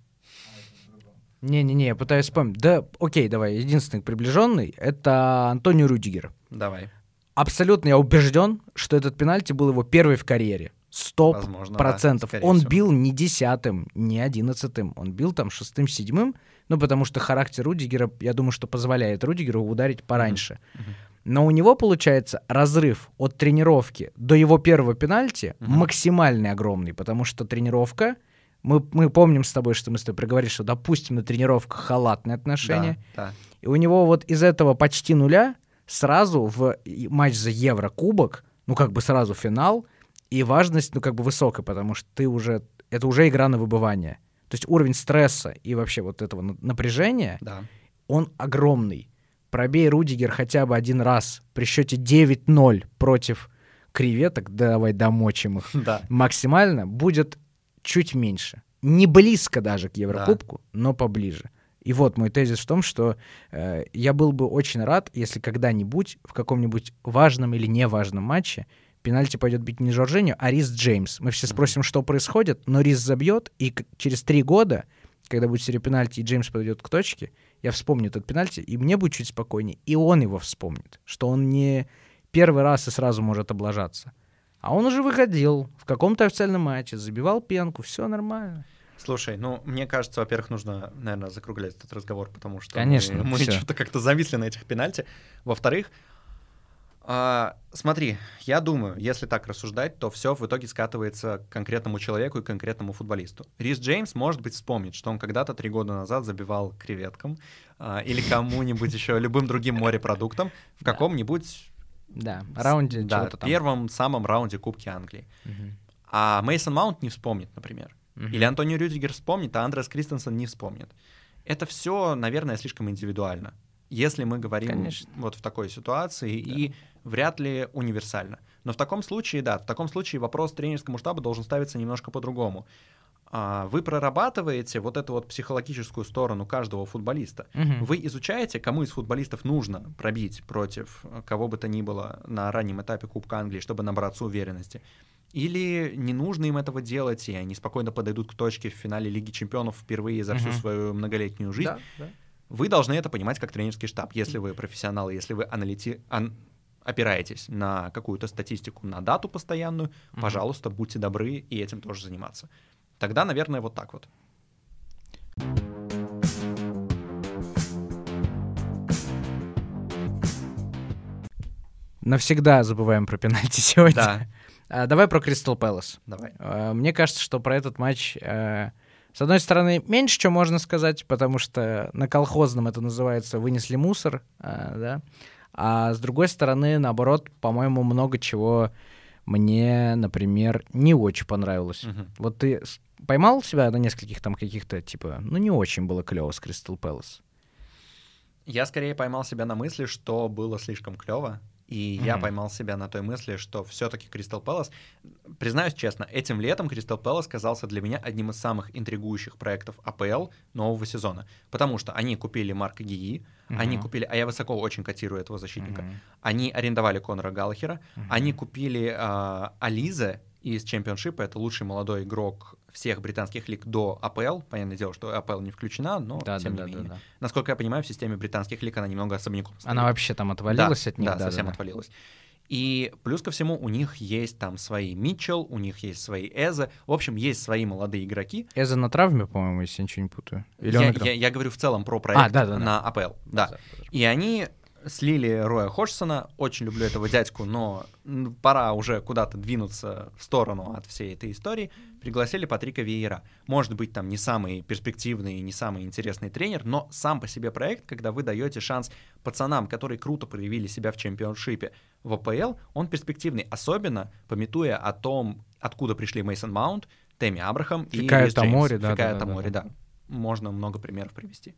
Не-не-не, я пытаюсь вспомнить. Да, окей, давай. Единственный приближенный — это Антонио Рюдигер. Давай. Абсолютно я убежден, что этот пенальти был его первый в карьере. Сто да, процентов. скорее Он всего. бил не десятым, не одиннадцатым. Он бил там шестым, седьмым. Ну, потому что характер Рудигера, я думаю, что позволяет Рудигеру ударить пораньше. Мгм. Но у него получается разрыв от тренировки до его первого пенальти Мгм. максимальный огромный, потому что тренировка, мы, мы помним с тобой, что мы с тобой проговорили, что, допустим, на тренировках халатные отношения, Да, да. и у него вот из этого почти нуля сразу в матч за Еврокубок, ну как бы сразу финал, и важность, ну как бы высокая, потому что ты уже, это уже игра на выбывание. То есть уровень стресса и вообще вот этого на- напряжения, Да. он огромный. Пробей Рудигер хотя бы один раз при счете 9-0 против креветок, давай домочим их, Да. максимально, будет чуть меньше. Не близко даже к Еврокубку, да. но поближе. И вот мой тезис в том, что э, я был бы очень рад, если когда-нибудь в каком-нибудь важном или неважном матче пенальти пойдет бить не Жоржиньо, а Рис Джеймс. Мы все спросим, что происходит, но Рис забьет, и через три года, когда будет серия пенальти, и Джеймс подойдет к точке, я вспомню этот пенальти, и мне будет чуть спокойнее, и он его вспомнит, что он не первый раз и сразу может облажаться. А он уже выходил в каком-то официальном матче, забивал пенку, все нормально. Слушай, ну, мне кажется, во-первых, нужно, наверное, закруглять этот разговор, потому что Конечно, мы, мы что-то как-то зависли на этих пенальти. Во-вторых, а, смотри, я думаю, если так рассуждать, то все в итоге скатывается к конкретному человеку и конкретному футболисту. Рис Джеймс, может быть, вспомнит, что он когда-то три года назад забивал креветкам а, или кому-нибудь еще любым другим морепродуктом в каком-нибудь да, раунде да, там. первом самом раунде Кубки Англии. А Мейсон Маунт не вспомнит, например. Или Антонио Рюдигер вспомнит, а Андрес Кристенсен не вспомнит. Это все, наверное, слишком индивидуально. Если мы говорим Конечно. вот в такой ситуации, да. и вряд ли универсально. Но в таком случае, да, в таком случае вопрос тренерскому штабу должен ставиться немножко по-другому. А, вы прорабатываете вот эту вот психологическую сторону каждого футболиста. Угу. Вы изучаете, кому из футболистов нужно пробить против кого бы то ни было на раннем этапе Кубка Англии, чтобы набраться уверенности. Или не нужно им этого делать, и они спокойно подойдут к точке в финале Лиги Чемпионов впервые за всю свою многолетнюю жизнь. Да, да. Вы должны это понимать как тренерский штаб, если вы профессионалы, если вы аналити... ан опираетесь на какую-то статистику, на дату постоянную, mm-hmm. пожалуйста, будьте добры и этим тоже заниматься. Тогда, наверное, вот так вот. Навсегда забываем про пенальти сегодня. Да. А, давай про Кристал Пэлас. Давай. А, мне кажется, что про этот матч, а, с одной стороны, меньше что можно сказать, потому что на колхозном это называется «вынесли мусор», а, да, а с другой стороны, наоборот, по-моему, много чего мне, например, не очень понравилось. Угу. Вот ты поймал себя на нескольких там каких-то, типа, ну не очень было клево с Кристал Пэлас? Я скорее поймал себя на мысли, что было слишком клево, и mm-hmm. я поймал себя на той мысли, что все-таки Кристал Пэлас, признаюсь честно, этим летом Кристал Пэлас казался для меня одним из самых интригующих проектов АПЛ нового сезона. Потому что они купили Марка Гии, mm-hmm. они купили, а я высоко очень котирую этого защитника, mm-hmm. они арендовали Конора Галлахера, mm-hmm. они купили э, Ализе из чемпионшипа, это лучший молодой игрок всех британских лиг до АПЛ. Понятное дело, что АПЛ не включена, но да, тем да, не да, менее. Да, да. Насколько я понимаю, в системе британских лиг она немного особняком стоит. Она вообще там отвалилась да, от них? Да, да совсем да, отвалилась. И плюс ко всему у них есть там свои Митчелл, у них есть свои Эза. В общем, есть свои молодые игроки. Эза на травме, по-моему, если я ничего не путаю. Или я, я, я говорю в целом про проект а, да, да, на да. АПЛ. Да. да. И они слили Роя Ходжсона. Очень люблю этого дядьку, но пора уже куда-то двинуться в сторону от всей этой истории. Пригласили Патрика Виера. Может быть, там не самый перспективный, не самый интересный тренер, но сам по себе проект, когда вы даете шанс пацанам, которые круто проявили себя в чемпионшипе в АПЛ, он перспективный, особенно пометуя о том, откуда пришли Мейсон Маунт, Тэмми Абрахам Фикая и Рис Тамори, да, Фикая да, Тамори, да, да. да. Можно много примеров привести.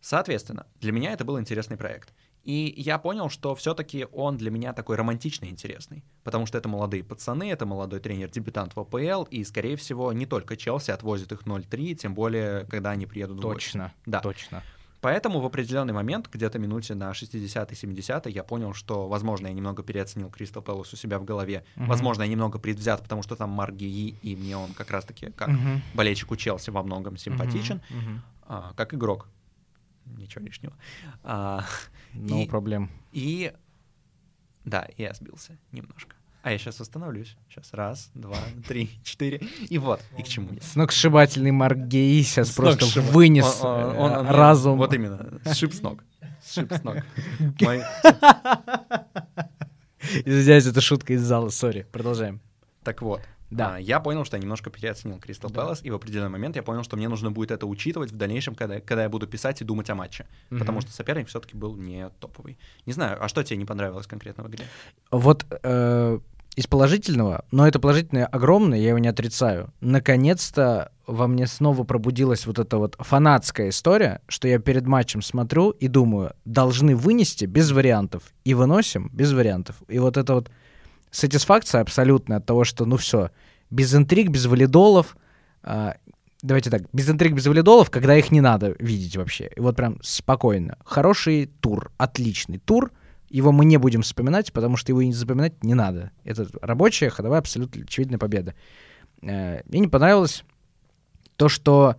Соответственно, для меня это был интересный проект. И я понял, что все-таки он для меня такой романтичный интересный, потому что это молодые пацаны, это молодой тренер-дебютант в АПЛ, и, скорее всего, не только Челси отвозит их 0-3, тем более, когда они приедут в Точно, да. точно. Поэтому в определенный момент, где-то минуте на 60-70, я понял, что, возможно, я немного переоценил Кристал Пэлас у себя в голове. Uh-huh. Возможно, я немного предвзят, потому что там Марги и мне он как раз-таки как uh-huh. болельщику Челси во многом симпатичен, uh-huh. Uh-huh. А, как игрок ничего лишнего. А, no и, проблем. И да, я сбился немножко. А я сейчас остановлюсь. Сейчас раз, два, три, четыре. И вот, и к чему я. Сногсшибательный Марк Гей сейчас просто вынес он, он, он, разум. Вот именно, сшиб с ног. Сшиб с ног. Извиняюсь, это шутка из зала, сори. Продолжаем. Так вот, да. А, я понял, что я немножко переоценил Кристал да. Пэлас, и в определенный момент я понял, что мне нужно будет это учитывать в дальнейшем, когда, когда я буду писать и думать о матче. Угу. Потому что соперник все-таки был не топовый. Не знаю, а что тебе не понравилось конкретно в игре? Вот э, из положительного, но это положительное огромное, я его не отрицаю. Наконец-то во мне снова пробудилась вот эта вот фанатская история, что я перед матчем смотрю и думаю, должны вынести без вариантов. И выносим без вариантов. И вот это вот сатисфакция абсолютная от того, что, ну все, без интриг, без валидолов, А, давайте так, без интриг, без валидолов, когда их не надо видеть вообще. И вот прям спокойно. Хороший тур, отличный тур. Его мы не будем вспоминать, потому что его и не запоминать не надо. Это рабочая, ходовая, абсолютно очевидная победа. Э, мне не понравилось то, что...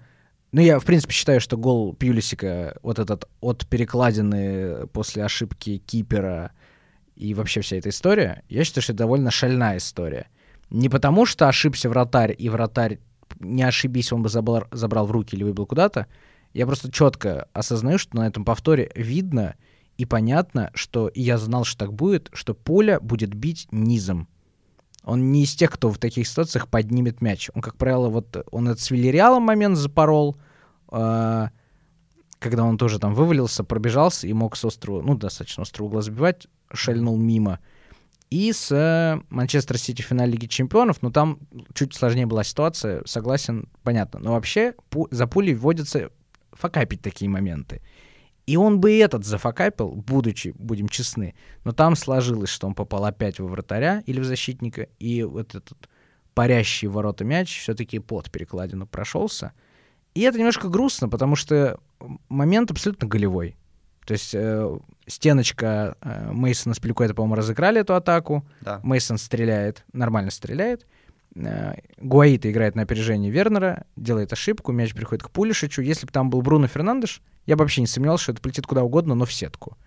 Ну, я, в принципе, считаю, что гол Пьюлисика, вот этот от перекладины после ошибки кипера и вообще вся эта история, я считаю, что это довольно шальная история. Не потому, что ошибся вратарь, и вратарь, не ошибись, он бы забрал, забрал в руки или выбил куда-то. Я просто четко осознаю, что на этом повторе видно и понятно, что и я знал, что так будет, что Поля будет бить низом. Он не из тех, кто в таких ситуациях поднимет мяч. Он, как правило, вот он этот с Вильяреалом момент запорол, э, когда он тоже там вывалился, пробежался и мог с острого, ну, достаточно острого угла забивать, шальнул мимо. И с э, Манчестер Сити в финале Лиги Чемпионов, ну, там чуть сложнее была ситуация, согласен, понятно. Но вообще пу- за пулей вводятся факапить такие моменты. И он бы и этот зафакапил, будучи, будем честны. Но там сложилось, что он попал опять во вратаря или в защитника, и вот этот парящий ворота мяч все-таки под перекладину прошелся. И это немножко грустно, потому что момент абсолютно голевой. То есть э, стеночка э, Мейсона с Пеликуэта, по-моему, разыграли эту атаку. Да. Мейсон стреляет, нормально стреляет. Э, Гуаита играет на опережение Вернера, делает ошибку, мяч приходит к Пулишичу. Если бы там был Бруно Фернандеш, я бы вообще не сомневался, что это полетит куда угодно, но в сетку.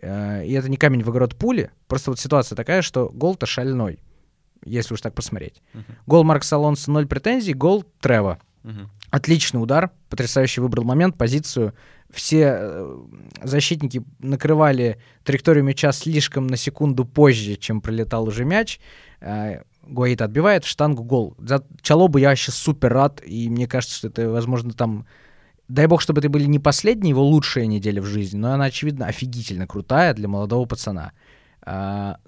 Э, И это не камень в огород пули, просто вот ситуация такая, что гол-то шальной, если уж так посмотреть. Мгм. Гол Маркса Алонсо 0 претензий, гол Трева. Мгм. Отличный удар, потрясающе выбрал момент, позицию. Все э, защитники накрывали траекторию мяча слишком на секунду позже, чем пролетал уже мяч. Э, Гуаита отбивает, штангу гол. За Чалобу я вообще супер рад, и мне кажется, что это, возможно, там... Дай бог, чтобы это были не последние его лучшие недели в жизни, но она, очевидно, офигительно крутая для молодого пацана. А,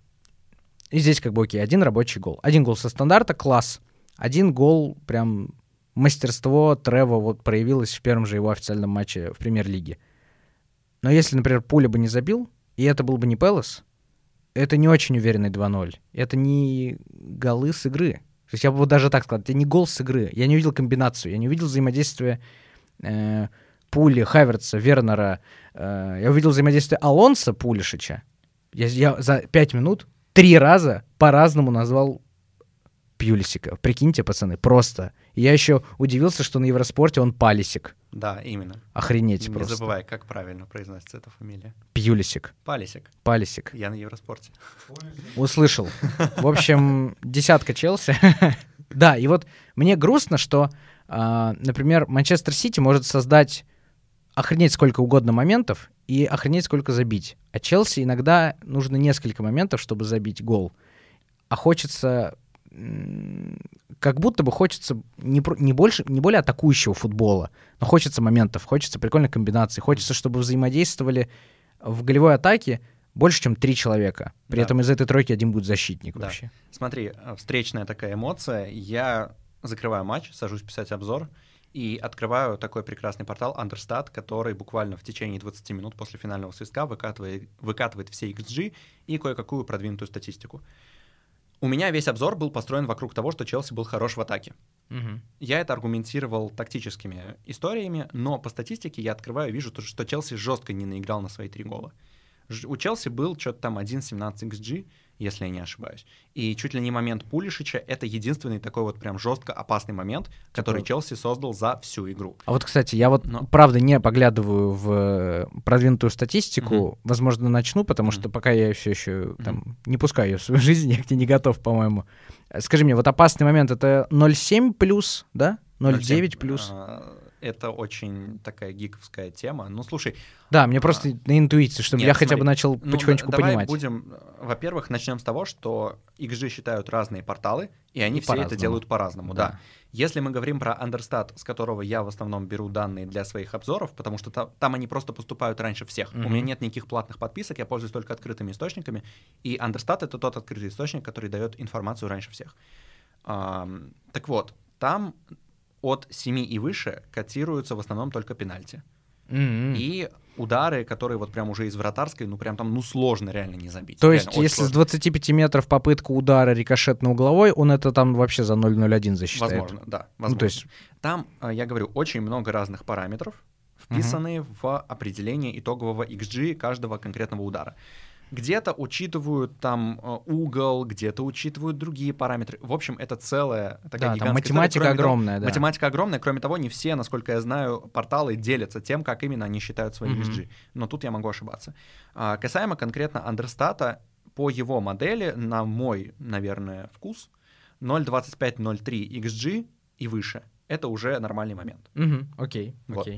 И здесь как бы окей, один рабочий гол. Один гол со стандарта, класс. Один гол, прям мастерство Трево вот проявилось в первом же его официальном матче в премьер-лиге. Но если, например, Пуля бы не забил, и это был бы не Пелос, это не очень уверенный 2-0. Это не голы с игры. То есть я бы вот даже так сказал, это не гол с игры. Я не увидел комбинацию, я не увидел взаимодействия э, Пули, Хаверца, Вернера. Э, я увидел взаимодействие Алонса, Пулишича. Я, я за пять минут три раза по-разному назвал Пьюлисика. Прикиньте, пацаны, просто. И я еще удивился, что на Евроспорте он Палисик. Да, именно. Охренеть не просто. забывай, как правильно произносится эта фамилия. Пьюлисик. Палисик. Палисик. Я на Евроспорте. Услышал. В общем, десятка Челси. да, и вот мне грустно, что, а, например, Манчестер Сити может создать охренеть сколько угодно моментов и охренеть сколько забить. А Челси иногда нужно несколько моментов, чтобы забить гол. А хочется как будто бы хочется не, не, больше, не более атакующего футбола, но хочется моментов, хочется прикольной комбинации, хочется, чтобы взаимодействовали в голевой атаке больше, чем три человека. При Да. этом из этой тройки один будет защитник Да. вообще. Смотри, э, встречная такая эмоция. Я закрываю матч, сажусь писать обзор и открываю такой прекрасный портал Understat, который буквально в течение 20 минут после финального свистка выкатывает, выкатывает все XG и кое-какую продвинутую статистику. У меня весь обзор был построен вокруг того, что Челси был хорош в атаке. Я это аргументировал тактическими историями, но по статистике я открываю и вижу, то, что Челси жестко не наиграл на свои три гола. У Челси был что-то там 1.17 XG, если я не ошибаюсь. И чуть ли не момент Пулишича — это единственный такой вот прям жестко опасный момент, который Челси создал за всю игру. А вот, кстати, я вот Но- правда не поглядываю в э, продвинутую статистику. Возможно, начну, потому что Мгм. пока я все еще там не пускаю ее в свою жизнь, я к ней не готов, по-моему. Скажи мне, вот опасный момент это 0,7 плюс, да? 0,9 плюс. А, Это очень такая гиковская тема. Ну, слушай, Да, мне просто на интуиции, чтобы Нет, я хотя бы смотри, начал Ну, потихонечку да- давай понимать. будем, во-первых, начнем с того, что XG считают разные порталы, и они И все это делают по-разному, да. Да. Если мы говорим про Understat, с которого я в основном беру данные для своих обзоров, потому что та- там они просто поступают раньше всех. У Мгм. меня нет никаких платных подписок, я пользуюсь только открытыми источниками, и Understat — это тот открытый источник, который дает информацию раньше всех. Ам, так вот, там от 7 и выше котируются в основном только пенальти. Мгм. И удары, которые вот прям уже из вратарской, ну прям там, ну сложно реально не забить. То Реально есть, если с сложно. 25 метров попытка удара рикошетно угловой, он это там вообще за 0,01 засчитает. Возможно, да. Ну, Возможно. то есть, Там, э, я говорю, очень много разных параметров, вписанные в определение итогового XG каждого конкретного удара. Где-то учитывают там э, угол, где-то учитывают другие параметры. В общем, это целая такая да, там гигантская математика история. Кроме того, огромная, да. Математика огромная. Кроме того, не все, насколько я знаю, порталы делятся тем, как именно они считают свои Мгм. XG. Но тут я могу ошибаться. А, касаемо конкретно Андерстата, по его модели, на мой, наверное, вкус, 0.25-0.3 XG и выше. Это уже нормальный момент. Мгм, окей, Вот.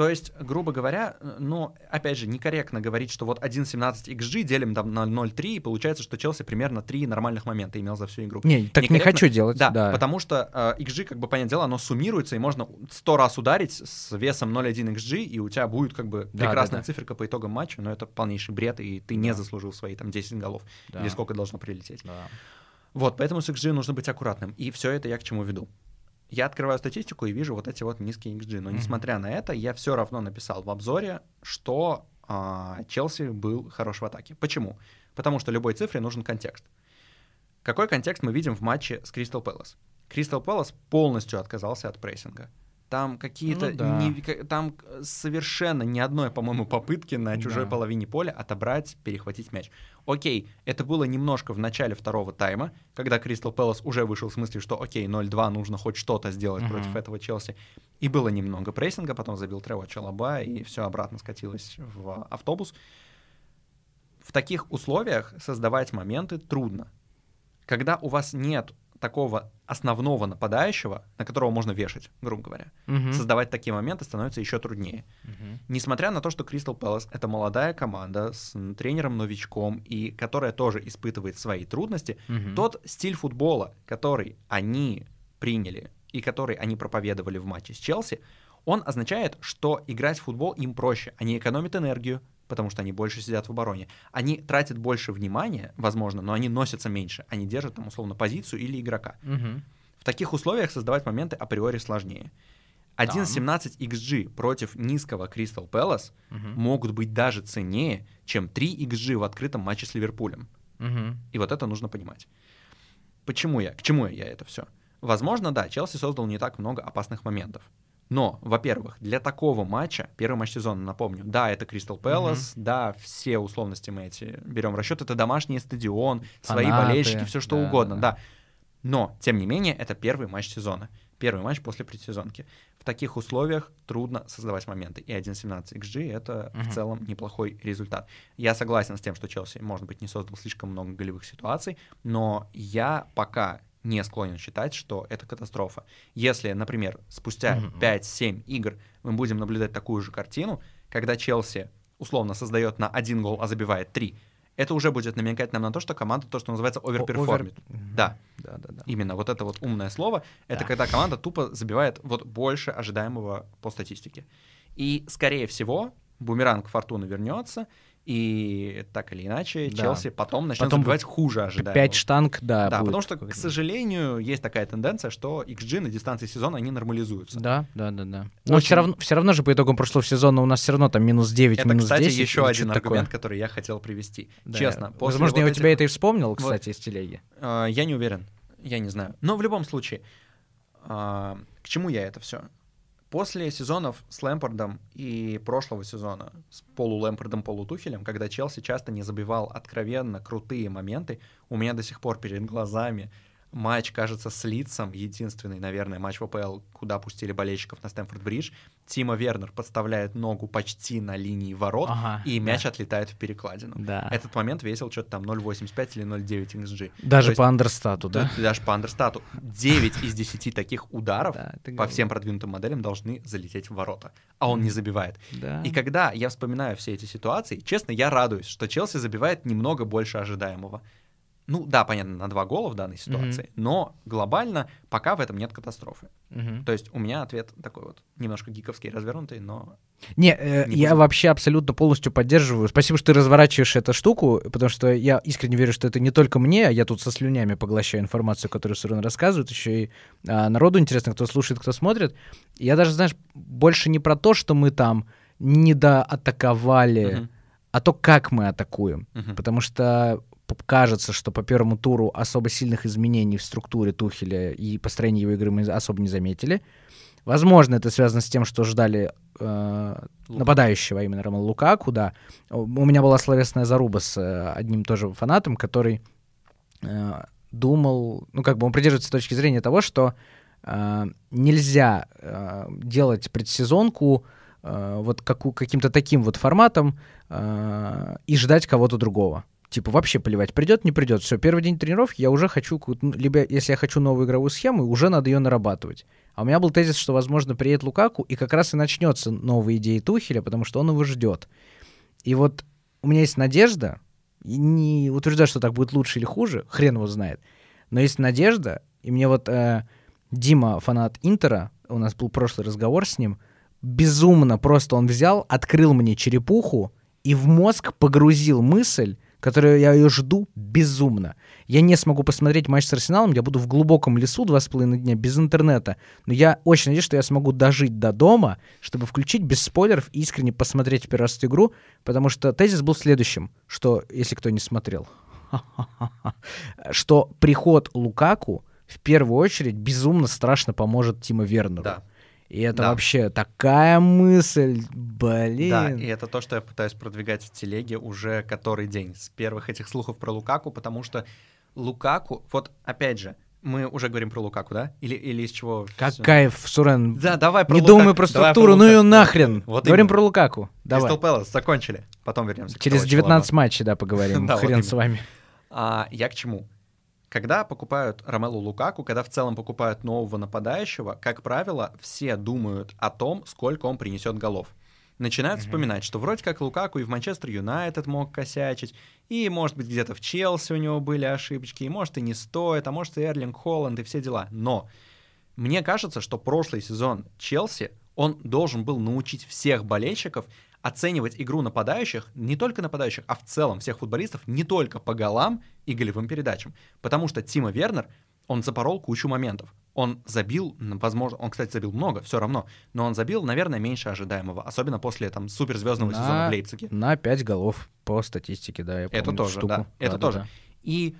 То есть, грубо говоря, э, ну, опять же, некорректно говорить, что вот 1.17 XG делим там на 0.3, и получается, что Челси примерно 3 нормальных момента имел за всю игру. Не, так не хочу делать, Да, да. потому что э, XG, как бы, понятное дело, оно суммируется, и можно 100 раз ударить с весом 0.1 XG, и у тебя будет, как бы, Да, прекрасная да, да. циферка по итогам матча, но это полнейший бред, и ты не Да. заслужил свои, там, 10 голов, Да. или сколько должно прилететь. Да. Вот, поэтому с XG нужно быть аккуратным. И все это я к чему веду. Я открываю статистику и вижу вот эти вот низкие XG. Но Мгм. несмотря на это, я все равно написал в обзоре, что а, Челси был хорош в атаке. Почему? Потому что любой цифре нужен контекст. Какой контекст мы видим в матче с Кристал Пэлас? Кристал Пэлас полностью отказался от прессинга. Там какие-то... Ну да. не- там совершенно ни одной, по-моему, попытки на чужой Да. половине поля отобрать, перехватить мяч. Окей, это было немножко в начале второго тайма, когда Кристал Пэлас уже вышел в смысле, что окей, 0-2, нужно хоть что-то сделать Мгм. против этого Челси. И было немного прессинга, потом забил Трево Чалаба, и все обратно скатилось в автобус. В таких условиях создавать моменты трудно. Когда у вас нет такого основного нападающего, на которого можно вешать, грубо говоря, Мгм. создавать такие моменты становится еще труднее. Мгм. Несмотря на то, что Кристал Пэлас — это молодая команда с тренером-новичком, и которая тоже испытывает свои трудности, Мгм. тот стиль футбола, который они приняли и который они проповедовали в матче с Челси, он означает, что играть в футбол им проще. Они экономят энергию, потому что они больше сидят в обороне. Они тратят больше внимания, возможно, но они носятся меньше. Они держат там условно позицию или игрока. Мгм. В таких условиях создавать моменты априори сложнее. 1.17 XG против низкого Кристал Пэлас Мгм. могут быть даже ценнее, чем 3 XG в открытом матче с Ливерпулем. Мгм. И вот это нужно понимать. Почему я? К чему я это все? Возможно, да, Челси создал не так много опасных моментов. Но, во-первых, для такого матча, первый матч сезона, напомню, да, это Кристал Пэлас, да, все условности мы эти берем в расчет, это домашний стадион, свои Фанаты, болельщики, все что да, угодно, да. да. Но, тем не менее, это первый матч сезона, первый матч после предсезонки. В таких условиях трудно создавать моменты, и 1.17 XG — это Мгм. в целом неплохой результат. Я согласен с тем, что Челси, может быть, не создал слишком много голевых ситуаций, но я пока не склонен считать, что это катастрофа. Если, например, спустя Мгм. 5-7 игр мы будем наблюдать такую же картину, когда Челси условно создает на один гол, а забивает три, это уже будет намекать нам на то, что команда то, что называется overperform ит. Over- Мгм. Да. Да, да, да. Именно вот это вот умное слово, это Да. когда команда тупо забивает вот больше ожидаемого по статистике. И, скорее всего, бумеранг фортуны вернется, и так или иначе Да. Челси потом начнет Потом забивать хуже ожидаемого. Пять штанг, да. Да, будет потому что, к сожалению, есть такая тенденция, что XG на дистанции сезона, они нормализуются. Да, да, да, да. Но Очень- все равно, все равно же по итогам прошлого сезона у нас все равно там минус 9, Это, минус кстати, 10. еще или один что-то аргумент, такое. который я хотел привести. Да. Честно. после Возможно, я вот у тебя этих- это и вспомнил, кстати, из телеги. Э, Я не уверен, я не знаю. Но в любом случае, а, к чему я это все? После сезонов с Лэмпардом и прошлого сезона с полу-Лэмпардом, полу-Тухелем, когда Челси часто не забивал откровенно крутые моменты, у меня до сих пор перед глазами матч, кажется, с Лицом, единственный, наверное, матч в АПЛ, куда пустили болельщиков на Стэнфорд-Бридж. Тима Вернер подставляет ногу почти на линии ворот, Ага, и да. мяч отлетает в перекладину. Да. Этот момент весил что-то там 0.85 или 0.9 XG. Даже То есть- по андерстату, да? да, Даже по андерстату. 9 из 10 таких ударов Да, по всем продвинутым моделям должны залететь в ворота. А он не забивает. Да. И когда я вспоминаю все эти ситуации, честно, я радуюсь, что Челси забивает немного больше ожидаемого. Ну да, понятно, на два гола в данной ситуации, но глобально пока в этом нет катастрофы. Мгм. То есть у меня ответ такой вот, немножко гиковский, развернутый, но... Не, э, Не я будем. вообще абсолютно полностью поддерживаю. Спасибо, что ты разворачиваешь эту штуку, потому что я искренне верю, что это не только мне, а я тут со слюнями поглощаю информацию, которую Сурен рассказывает, еще и а, народу интересно, кто слушает, кто смотрит. Я даже, знаешь, больше не про то, что мы там не доатаковали, Мгм. а то, как мы атакуем. Мгм. Потому что кажется, что по первому туру особо сильных изменений в структуре Тухеля и построении его игры мы особо не заметили. Возможно, это связано с тем, что ждали э, нападающего, а именно Роман Лукаку, да. У меня была словесная заруба с э, одним тоже фанатом, который э, думал, ну, как бы он придерживается точки зрения того, что э, нельзя э, делать предсезонку э, вот каку- каким-то таким вот форматом э, и ждать кого-то другого. Типа вообще плевать, придет, не придет. Все, первый день тренировки я уже хочу, ну, либо если я хочу новую игровую схему, уже надо ее нарабатывать. А у меня был тезис, что, возможно, приедет Лукаку, и как раз и начнется новые идеи Тухеля, потому что он его ждет. И вот у меня есть надежда, не утверждаю, что так будет лучше или хуже, хрен его знает, но есть надежда, и мне вот э, Дима, фанат Интера, у нас был прошлый разговор с ним, безумно просто он взял, открыл мне черепуху и в мозг погрузил мысль, которую я ее жду безумно. Я не смогу посмотреть матч с Арсеналом, я буду в глубоком лесу два с половиной дня без интернета, но я очень надеюсь, что я смогу дожить до дома, чтобы включить без спойлеров и искренне посмотреть в первый раз эту игру, потому что тезис был следующим, что, если кто не смотрел, что приход Лукаку в первую очередь безумно страшно поможет Тима Вернеру. Да. И это Да. вообще такая мысль, блин. Да, и это то, что я пытаюсь продвигать в телеге уже который день с первых этих слухов про Лукаку, потому что Лукаку, вот опять же, мы уже говорим про Лукаку, да? Или, или из чего? Как всё? кайф, Сурен. Да, давай про не Лукаку. думай про структуру, ну ее нахрен. Вот Говорим именно. про Лукаку. Давай. Кристал Пэлас, закончили. Потом вернемся. Через того 19 челобу. матчей, да, поговорим. Да, Хрен с вами. А, я к чему? Когда покупают Ромелу Лукаку, когда в целом покупают нового нападающего, как правило, все думают о том, сколько он принесет голов. Начинают вспоминать, что вроде как Лукаку и в Манчестер Юнайтед мог косячить, и, может быть, где-то в Челси у него были ошибочки, и, может, и не стоит, а может, и Эрлинг Холланд, и все дела. Но мне кажется, что прошлый сезон Челси, он должен был научить всех болельщиков оценивать игру нападающих, не только нападающих, а в целом всех футболистов, не только по голам и голевым передачам. Потому что Тима Вернер, он запорол кучу моментов. Он забил, возможно, он, кстати, забил много, все равно, но он забил, наверное, меньше ожидаемого, особенно после там суперзвездного сезона На- в Лейпциге. На 5 голов по статистике, да, я Это помню тоже, штуку. да, это Да-да-да. тоже. И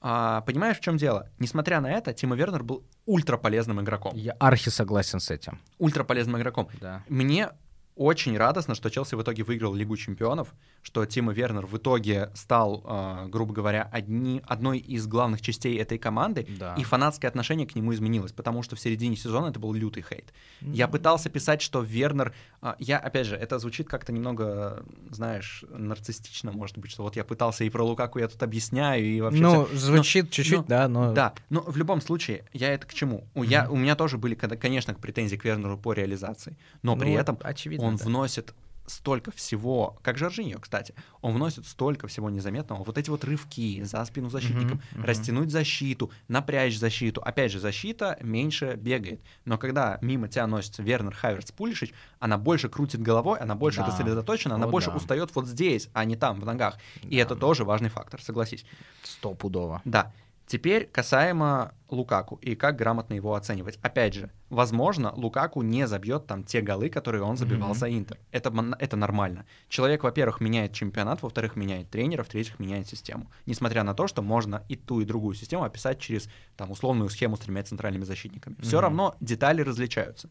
а, понимаешь, в чем дело? Несмотря на это, Тима Вернер был ультраполезным игроком. Я архи согласен с этим. Ультраполезным игроком. Да. Мне очень радостно, что Челси в итоге выиграл Лигу чемпионов, что Тима Вернер в итоге стал, э, грубо говоря, одни, одной из главных частей этой команды, Да. и фанатское отношение к нему изменилось, потому что в середине сезона это был лютый хейт. Я пытался писать, что Вернер... а, я, опять же, это звучит как-то немного, знаешь, нарциссично, может быть, что вот я пытался и про Лукаку я тут объясняю, и вообще... Ну, всё. звучит Но- чуть-чуть, но- да, но... Да, но в любом случае, я это к чему? У, я, у меня тоже были, конечно, претензии к Вернеру по реализации, но при Ну, этом очевидно, он да. вносит столько всего, как Жоржиньо, кстати, он вносит столько всего незаметного. Вот эти вот рывки за спину защитникам, Мгм, мгм. растянуть защиту, напрячь защиту. Опять же, защита меньше бегает. Но когда мимо тебя носится Вернер, Хаверс, Пулишич, она больше крутит головой, она больше Да. сосредоточена, она О, больше да. устает вот здесь, а не там, в ногах. И Да. это тоже важный фактор, согласись. Стопудово. Да. Теперь касаемо Лукаку и как грамотно его оценивать. Опять же, возможно, Лукаку не забьет там те голы, которые он забивал Мгм. за Интер. Это, это нормально. Человек, во-первых, меняет чемпионат, во-вторых, меняет тренера, в-третьих, меняет систему. Несмотря на то, что можно и ту, и другую систему описать через там условную схему с тремя центральными защитниками. Все Мгм. равно детали различаются.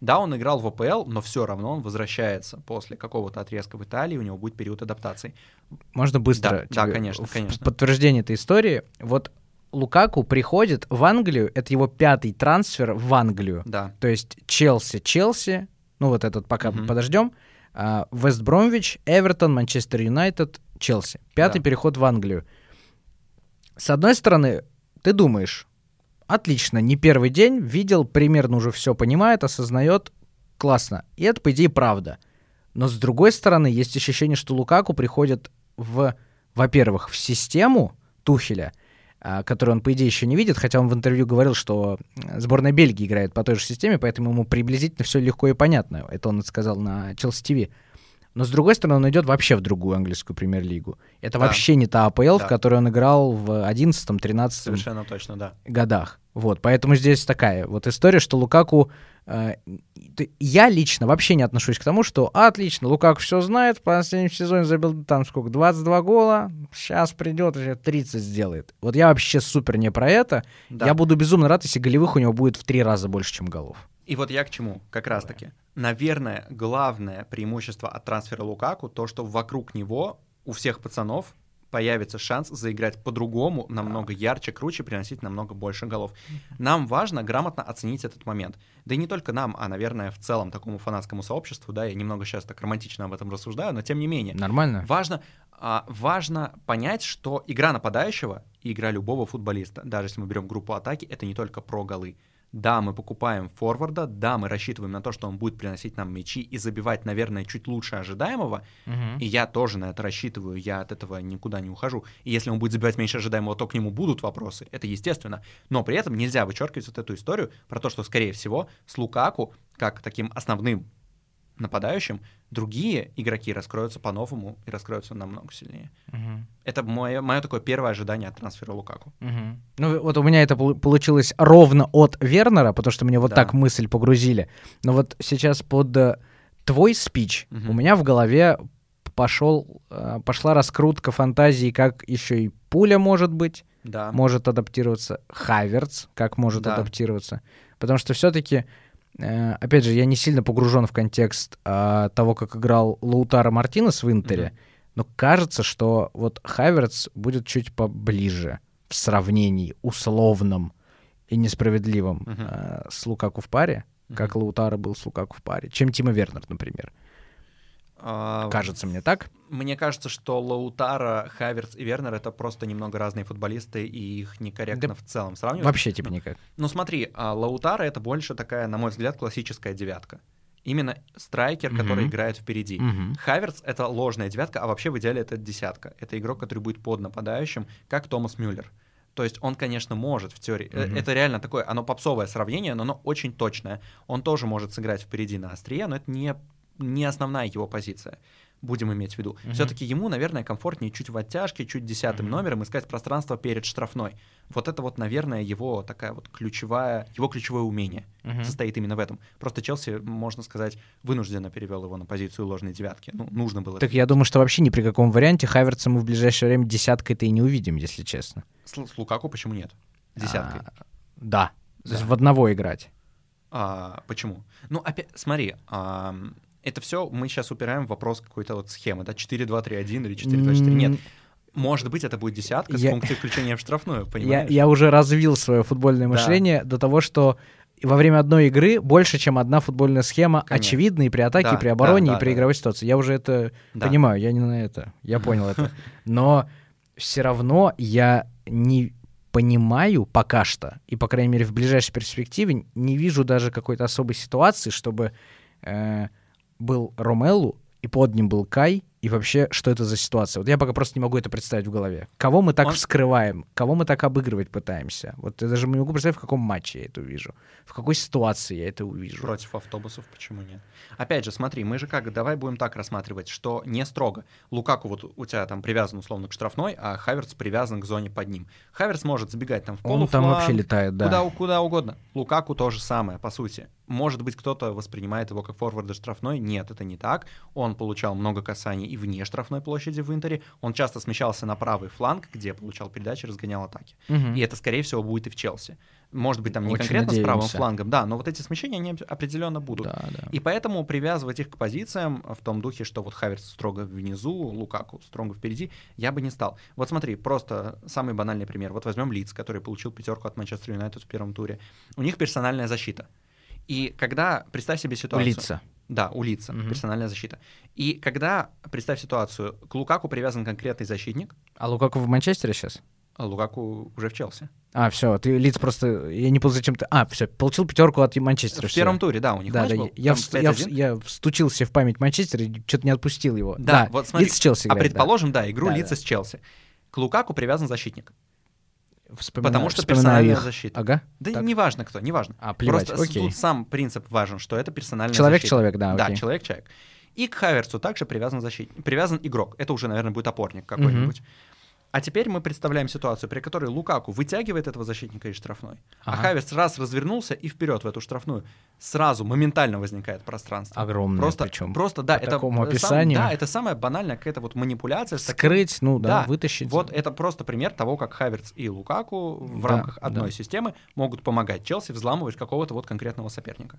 Да, он играл в АПЛ, но все равно он возвращается после какого-то отрезка в Италии, у него будет период адаптации. Можно быстро? Да, да, тебе конечно, в конечно. Подтверждение этой истории. Вот Лукаку приходит в Англию, это его пятый трансфер в Англию. Да. То есть Челси, Челси, ну вот этот пока Мгм. подождем, а, Вест Бромвич, Эвертон, Манчестер Юнайтед, Челси. Пятый Да. переход в Англию. С одной стороны, ты думаешь, отлично, не первый день, видел, примерно уже все понимает, осознает, классно. И это, по идее, правда. Но с другой стороны, есть ощущение, что Лукаку приходит в, во-первых, в систему Тухеля, а, которую он, по идее, еще не видит, хотя он в интервью говорил, что сборная Бельгии играет по той же системе, поэтому ему приблизительно все легко и понятно. Это он сказал на Челси ТВ. Но с другой стороны, он идет вообще в другую английскую премьер-лигу. Это Да. вообще не та АПЛ, Да. в которой он играл в 11-13 Совершенно точно, да. годах. Вот, поэтому здесь такая вот история, что Лукаку... э, я лично вообще не отношусь к тому, что отлично, Лукаку все знает, в последнем сезоне забил там сколько, 22 гола, сейчас придет, уже 30 сделает. Вот я вообще супер не про это. Да. Я буду безумно рад, если голевых у него будет в три раза больше, чем голов. И вот я к чему, как раз таки. Наверное, главное преимущество от трансфера Лукаку то, что вокруг него у всех пацанов появится шанс заиграть по-другому, намного ярче, круче, приносить намного больше голов. Нам важно грамотно оценить этот момент. Да и не только нам, а, наверное, в целом такому фанатскому сообществу, да, я немного сейчас так романтично об этом рассуждаю, но тем не менее. Нормально? Важно, а, важно понять, что игра нападающего и игра любого футболиста, даже если мы берем группу атаки, это не только про голы. Да, мы покупаем форварда, да, мы рассчитываем на то, что он будет приносить нам мячи и забивать, наверное, чуть лучше ожидаемого. Мгм. И я тоже на это рассчитываю, я от этого никуда не ухожу. И если он будет забивать меньше ожидаемого, то к нему будут вопросы, это естественно. Но при этом нельзя вычеркивать вот эту историю про то, что, скорее всего, с Лукаку, как таким основным нападающим, другие игроки раскроются по-новому и раскроются намного сильнее. Мгм. Это мое, мое такое первое ожидание от трансфера Лукаку. Мгм. Ну, вот у меня это полу- получилось ровно от Вернера, потому что мне вот Да. так мысль погрузили. Но вот сейчас под э, твой спич Мгм. у меня в голове пошел, э, пошла раскрутка фантазии, как еще и пуля может быть, Да. может адаптироваться, Хаверц как может Да. адаптироваться. Потому что все-таки, опять же, я не сильно погружен в контекст а, того, как играл Лаутара Мартинес в Интере, Мгм. но кажется, что вот Хаверц будет чуть поближе в сравнении условном и несправедливом Мгм. э, с Лукаку в паре, как Мгм. Лаутара был с Лукаку в паре, чем Тима Вернер, например. А, Кажется мне так. Мне кажется, что Лаутара, Хаверц и Вернер — это просто немного разные футболисты, и их некорректно Да в целом сравнивать. Вообще типа никак. Ну смотри, а, Лаутара — это больше такая, на мой взгляд, классическая девятка. Именно страйкер, который Мгм. играет впереди. Мгм. Хаверц — это ложная девятка, а вообще в идеале это десятка. Это игрок, который будет под нападающим, как Томас Мюллер. То есть он, конечно, может в теории. Мгм. Это реально такое, оно попсовое сравнение, но оно очень точное. Он тоже может сыграть впереди на острие, но это не, не основная его позиция. Будем иметь в виду. Мгм. Все-таки ему, наверное, комфортнее чуть в оттяжке, чуть десятым Мгм. номером искать пространство перед штрафной. Вот это вот, наверное, его такая вот ключевая, его ключевое умение Мгм. состоит именно в этом. Просто Челси, можно сказать, вынужденно перевел его на позицию ложной девятки. Ну, нужно было. Так я думаю, что вообще ни при каком варианте Хаверца мы в ближайшее время десяткой-то и не увидим, если честно. С, с Лукаку почему нет? Десяткой. А, да. То есть Да. в одного играть. А, почему? Ну, опять, смотри, ам, это все мы сейчас упираем в вопрос какой-то вот схемы, да, 4-2-3-1 или 4-2-4. Нет, М, может быть, это будет десятка с Я- функцией включения в штрафную, Я, понимаешь? я уже развил свое футбольное Да. мышление до того, что во время одной игры больше, чем одна футбольная схема, Конечно. очевидна и при атаке, Да, и при обороне, да, и при да, игровой ситуации. Я уже это Да. понимаю, я не на это. Я понял это. Но все равно я не понимаю пока что, и, по крайней мере, в ближайшей перспективе не вижу даже какой-то особой ситуации, чтобы э, был Ромелу, и под ним был Кай, и вообще, что это за ситуация? Вот я пока просто не могу это представить в голове. Кого мы так Он- вскрываем? Кого мы так обыгрывать пытаемся? Вот я даже не могу представить, в каком матче я это увижу. В какой ситуации я это увижу. Против автобусов почему нет? Опять же, смотри, мы же как, давай будем так рассматривать, что не строго. Лукаку вот у тебя там привязан условно к штрафной, а Хаверц привязан к зоне под ним. Хаверц может забегать там в Он там полуфланг, вообще летает, да. Куда, куда угодно. Лукаку то же самое, по сути. Может быть, кто-то воспринимает его как форварда штрафной. Нет, это не так. Он получал много касаний и вне штрафной площади в Интере. Он часто смещался на правый фланг, где получал передачи, разгонял атаки. Мгм. И это, скорее всего, будет и в Челси. Может быть, там не Очень конкретно с правым надеемся. флангом, да, но вот эти смещения, они определенно будут. Да, да. И поэтому привязывать их к позициям в том духе, что вот Хаверс строго внизу, Лукаку строго впереди, я бы не стал. Вот смотри, просто самый банальный пример. Вот возьмем Лиц, который получил пятерку от Манчестер Юнайтед в первом туре. У них персональная защита. И когда, представь себе ситуацию... Улица. Да, у лица, Мгм. персональная защита. И когда, представь ситуацию, к Лукаку привязан конкретный защитник, А Лукаку в Манчестере сейчас? а Лукаку уже в Челси. А, все, ты лиц просто. Я не понял, зачем ты. А, все, получил пятерку от Манчестера. в всё. первом туре, да, у них Да, да, был, я, вст- я, 5-1. я встучился в память Манчестера и что-то не отпустил его. Да, вот смотри, Лиц с Челси А играет, да. предположим, да, игру Да, лица да. с Челси. К Лукаку привязан защитник. Вспоминаю- потому что персональная их. защита. Ага. Да так. неважно кто, неважно. А, плевать, Просто окей. тут сам принцип важен, что это персональная Человек защита. человек, да, Да, человек-человек. И к Хаверцу также привязан защитник, привязан игрок. Это уже, наверное, будет опорник какой-нибудь. А теперь мы представляем ситуацию, при которой Лукаку вытягивает этого защитника из штрафной, а Ага. Хаверс раз развернулся и вперед в эту штрафную. Сразу, моментально возникает пространство. Огромное Просто, причем. просто да, по это такому сам- описанию. да, это самая банальная какая-то вот манипуляция. Скрыть, ну да, Да, вытащить. Вот это просто пример того, как Хаверц и Лукаку в Да, рамках одной да. системы могут помогать Челси взламывать какого-то вот конкретного соперника.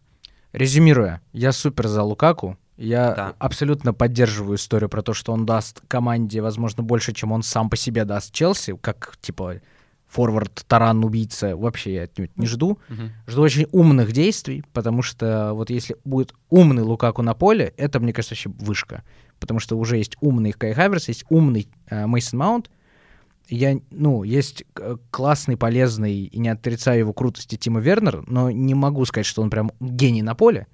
Резюмируя, я супер за Лукаку. Я Да. абсолютно поддерживаю историю про то, что он даст команде, возможно, больше, чем он сам по себе даст Челси, как типа форвард, таран, убийца. Вообще я отнюдь не жду. Жду очень умных действий, потому что вот если будет умный Лукаку на поле, это, мне кажется, вообще вышка. Потому что уже есть умный Кай Хаверс, есть умный Мейсон Маунт. Я, ну, есть э, классный, полезный, и не отрицаю его крутости Тима Вернер, но не могу сказать, что он прям гений на поле.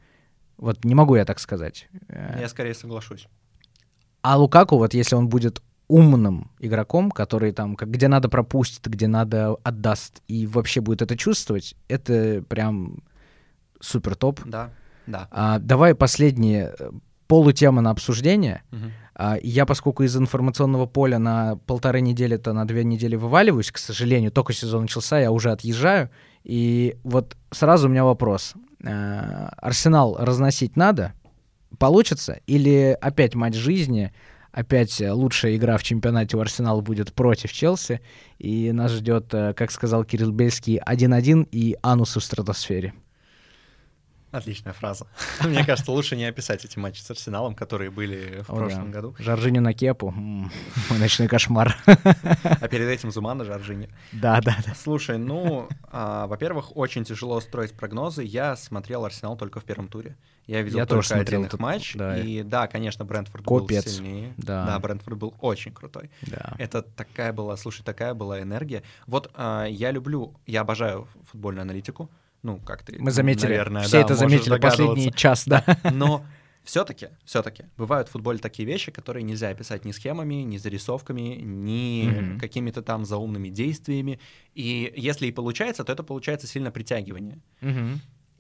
Вот не могу я так сказать. Э, Я скорее соглашусь. А Лукаку, вот если он будет умным игроком, который там, как, где надо пропустит, где надо отдаст, и вообще будет это чувствовать, это прям супер топ. Да, да. А, давай последние э, полутемы на обсуждение. Мгм. А, я, поскольку из информационного поля на полторы недели-то на две недели вываливаюсь, к сожалению, только сезон начался, я уже отъезжаю. И вот сразу у меня вопрос. А, Арсенал разносить надо? Получится? Или опять матч жизни, опять э, лучшая игра в чемпионате у Арсенала будет против Челси, и нас ждет, э, как сказал Кирилл Бельский, 1-1 и анусы в стратосфере. Отличная фраза. Мне кажется, лучше не описать эти матчи с Арсеналом, которые были в О, да. прошлом году. Жоржиню на кепу. Мой ночной кошмар. А перед этим Зума на Жоржине. Да, да, да. Слушай, ну, а, во-первых, очень тяжело строить прогнозы. Я смотрел Арсенал только в первом туре. Я видел Я только тоже один их матч. да. И да, конечно, Брентфорд Копец. был сильнее. Да. да, Брентфорд был очень крутой. Да. Это такая была, слушай, такая была энергия. Вот а, я люблю, я обожаю футбольную аналитику. Ну, как ты, Мы заметили, наверное, все да, это заметили последний час, да. Но все-таки, все-таки бывают в футболе такие вещи, которые нельзя описать ни схемами, ни зарисовками, ни Мгм. какими-то там заумными действиями. И если и получается, то это получается сильно притягивание.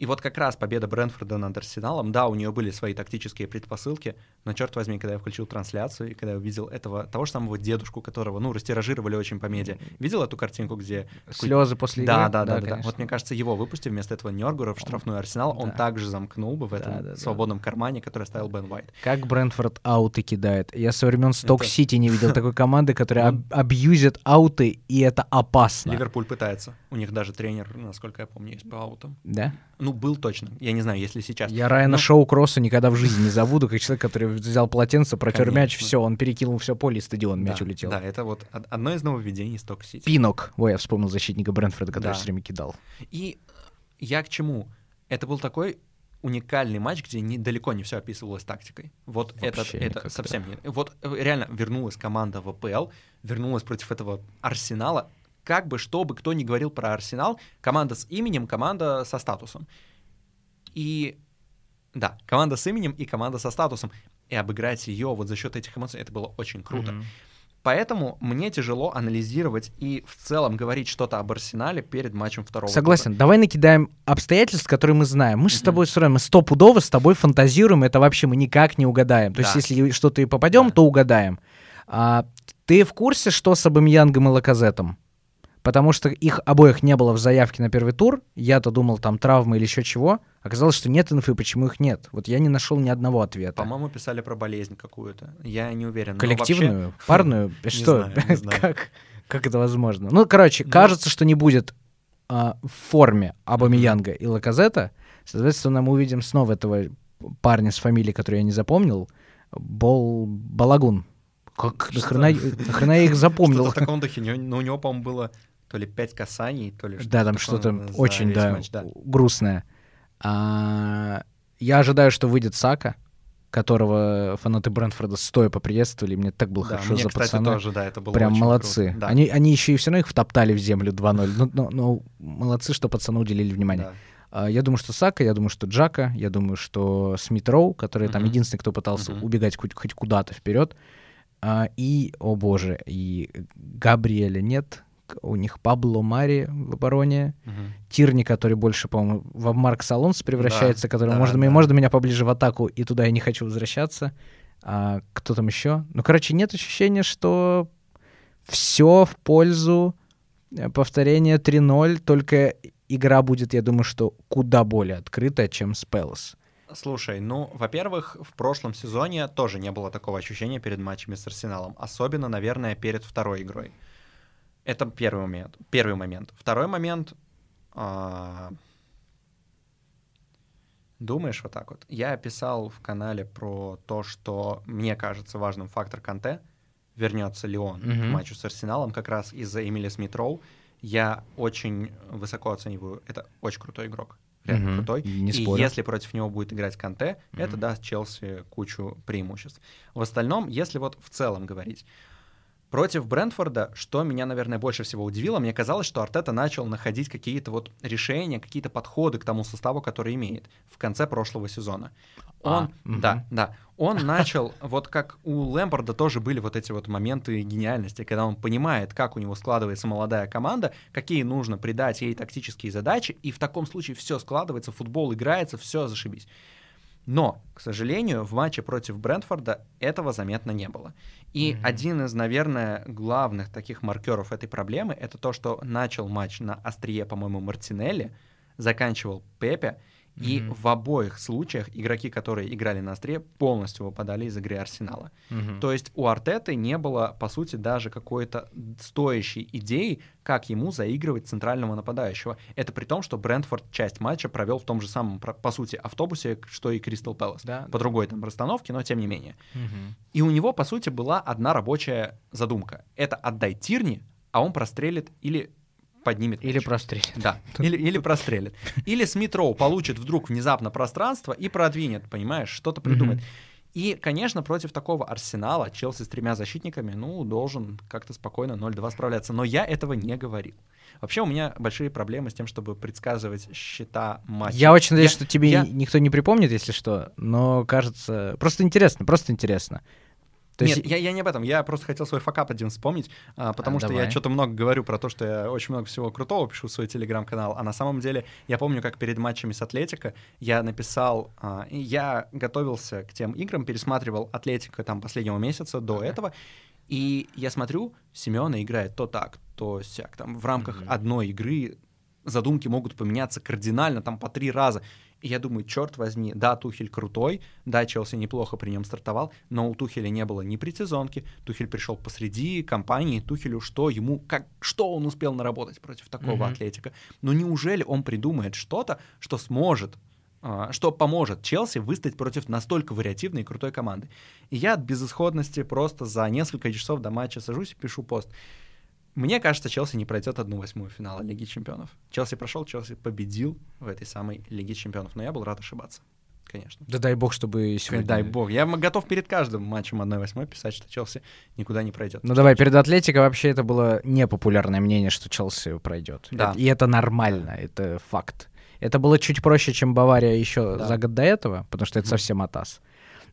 И вот как раз победа Брэнфорда над Арсеналом, да, у нее были свои тактические предпосылки, но черт возьми, когда я включил трансляцию и когда я увидел этого, того же самого дедушку, которого, ну, растиражировали очень по медиа, видел эту картинку, где... Слезы после игры. Да, да, да, да, да. Вот мне кажется, его выпустив вместо этого Нёргура в штрафную Арсенал, он да. также замкнул бы в этом Да, да, да. свободном кармане, который оставил Бен Уайт. Как Брентфорд ауты кидает. Я со времен Сток-Сити не видел такой команды, которая Ну. аб- абьюзит ауты, и это опасно. Ливерпуль пытается. У них даже тренер, насколько я помню, есть по аутам. Да? Ну, был точно. Я не знаю, если сейчас. Я Райана Ну, Шоу Кросса никогда в жизни не забуду, как человек, который взял полотенце, протер мяч, Конечно. все, он перекинул все поле, и стадион мяч да, улетел. Да, это вот од- одно из нововведений Сток Сити. Пинок. Ой, я вспомнил защитника Брентфорда, который Да. все время кидал. И я к чему? Это был такой уникальный матч, где не, далеко не все описывалось тактикой. Вот Вообще этот, это никак, совсем не. Вот э, реально вернулась команда в АПЛ, вернулась против этого Арсенала. Как бы, что бы кто ни говорил про Арсенал, команда с именем, команда со статусом. И да, команда с именем и команда со статусом. И обыграть ее вот за счет этих эмоций, это было очень круто. Поэтому мне тяжело анализировать и в целом говорить что-то об Арсенале перед матчем второго. Согласен. Давай накидаем обстоятельств, которые мы знаем. Мы же с тобой все равно, стопудово с тобой фантазируем, это вообще мы никак не угадаем. То есть, Да. если что-то и попадем, Да. то угадаем. А, ты в курсе, что с Абамьянгом и Лаказетом? Потому что их обоих не было в заявке на первый тур. Я-то думал, там травмы или еще чего. Оказалось, что нет инфы, почему их нет. Вот я не нашел ни одного ответа. По-моему, писали про болезнь какую-то. Я не уверен. Коллективную, вообще- парную? Что? как, как это возможно? Ну, короче, Ну. кажется, что не будет а, в форме Абамиянга и Лаказета. Соответственно, мы увидим снова этого парня с фамилией, которую я не запомнил. Бол... Балагун. Как нахрена, нахрена я их запомнил? Что-то в таком духе. Но у него, по-моему, было то ли пять касаний, то ли что-то Да, там что-то очень, да, матч, да. грустное. А, я ожидаю, что выйдет Сака, которого фанаты Брэнфорда стоя поприветствовали. Мне так было Да, хорошо мне, за кстати, пацана. тоже, да, это было Прям молодцы. круто. Да. Они, они еще и все равно их втоптали в землю 2-0. Ну, ну, ну, молодцы, что пацану уделили внимание. Да. А, Я думаю, что Сака, я думаю, что Джака, я думаю, что Смит Роу, который там Мгм. единственный, кто пытался Мгм. убегать хоть, хоть куда-то вперед. А, И, о боже, и Габриэля нет, у них Пабло Мари в обороне, Мгм. Тирни, который больше, по-моему, в Марк Салонс превращается, который да, можно, да. можно меня поближе в атаку, и туда я не хочу возвращаться. А кто там еще? Ну, короче, нет ощущения, что все в пользу э, повторения 3-0, только игра будет, я думаю, что куда более открытая, чем с Пелос. Слушай, ну, во-первых, в прошлом сезоне тоже не было такого ощущения перед матчами с Арсеналом. Особенно, наверное, перед второй игрой. Это первый момент. Первый момент. Второй момент. а, Думаешь вот так вот. Я писал в канале про то, что мне кажется важным фактор Канте. Вернется ли он к Мгм. матчу с Арсеналом как раз из-за Эмиля Смитроу. Я очень высоко оцениваю. Это очень крутой игрок. Реально Мгм. крутой. Не И спорю. если против него будет играть Канте, это Мгм. даст Челси кучу преимуществ. В остальном, если вот в целом говорить, против Брентфорда, что меня, наверное, больше всего удивило, мне казалось, что Артета начал находить какие-то вот решения, какие-то подходы к тому составу, который имеет в конце прошлого сезона. Он, А, да, да, он начал, вот как у Лэмпорда тоже были вот эти вот моменты гениальности, когда он понимает, как у него складывается молодая команда, какие нужно придать ей тактические задачи, и в таком случае все складывается, футбол играется, все зашибись. Но, к сожалению, в матче против Брентфорда этого заметно не было. И Мгм. один из, наверное, главных таких маркеров этой проблемы это то, что начал матч на острие, по-моему, Мартинелли, заканчивал Пепе, и Мгм. в обоих случаях игроки, которые играли на острие, полностью выпадали из игры Арсенала. Мгм. То есть у Артеты не было, по сути, даже какой-то стоящей идеи, как ему заигрывать центрального нападающего. Это при том, что Брентфорд часть матча провел в том же самом, по сути, автобусе, что и Кристал Пэлас. Да, По другой там расстановке, но тем не менее. Мгм. И у него, по сути, была одна рабочая задумка. Это отдай Тирни, а он прострелит или поднимет Или мяч. прострелит. Да, или, или прострелит. Или Смит Роу получит вдруг внезапно пространство и продвинет, понимаешь, что-то придумает. И, конечно, против такого Арсенала Челси с тремя защитниками, ну, должен как-то спокойно 0-2 справляться. Но я этого не говорил. Вообще у меня большие проблемы с тем, чтобы предсказывать счета матча. Я очень надеюсь, Я- что тебе я- никто не припомнит, если что, но кажется... Просто интересно, просто интересно. То Нет, есть... я, я не об этом. Я просто хотел свой факап один вспомнить, а, потому А, что давай. я что-то много говорю про то, что я очень много всего крутого пишу в свой телеграм-канал. А на самом деле я помню, как перед матчами с Атлетико я написал, а, я готовился к тем играм, пересматривал Атлетико там последнего месяца до Ага. этого, и я смотрю, Симеона играет то так, то сяк. Там в рамках Мгм. одной игры задумки могут поменяться кардинально, там по три раза. Я думаю, черт возьми, да, Тухель крутой, да, Челси неплохо при нем стартовал, но у Тухеля не было ни предсезонки, Тухель пришел посреди кампании, Тухелю что, ему, как, что он успел наработать против такого Мгм. атлетика? Ну неужели он придумает что-то, что сможет а, что поможет Челси выстоять против настолько вариативной и крутой команды. И я от безысходности просто за несколько часов до матча сажусь и пишу пост. Мне кажется, Челси не пройдет одну восьмую финала Лиги Чемпионов. Челси прошел, Челси победил в этой самой Лиге Чемпионов. Но я был рад ошибаться, конечно. Да дай бог, чтобы сегодня... Дай бог. Я готов перед каждым матчем 1-8 писать, что Челси никуда не пройдет. Ну давай, перед Атлетико вообще это было непопулярное мнение, что Челси пройдет. Да. И это нормально, это факт. Это было чуть проще, чем Бавария еще Да. за год до этого, потому что это совсем атас.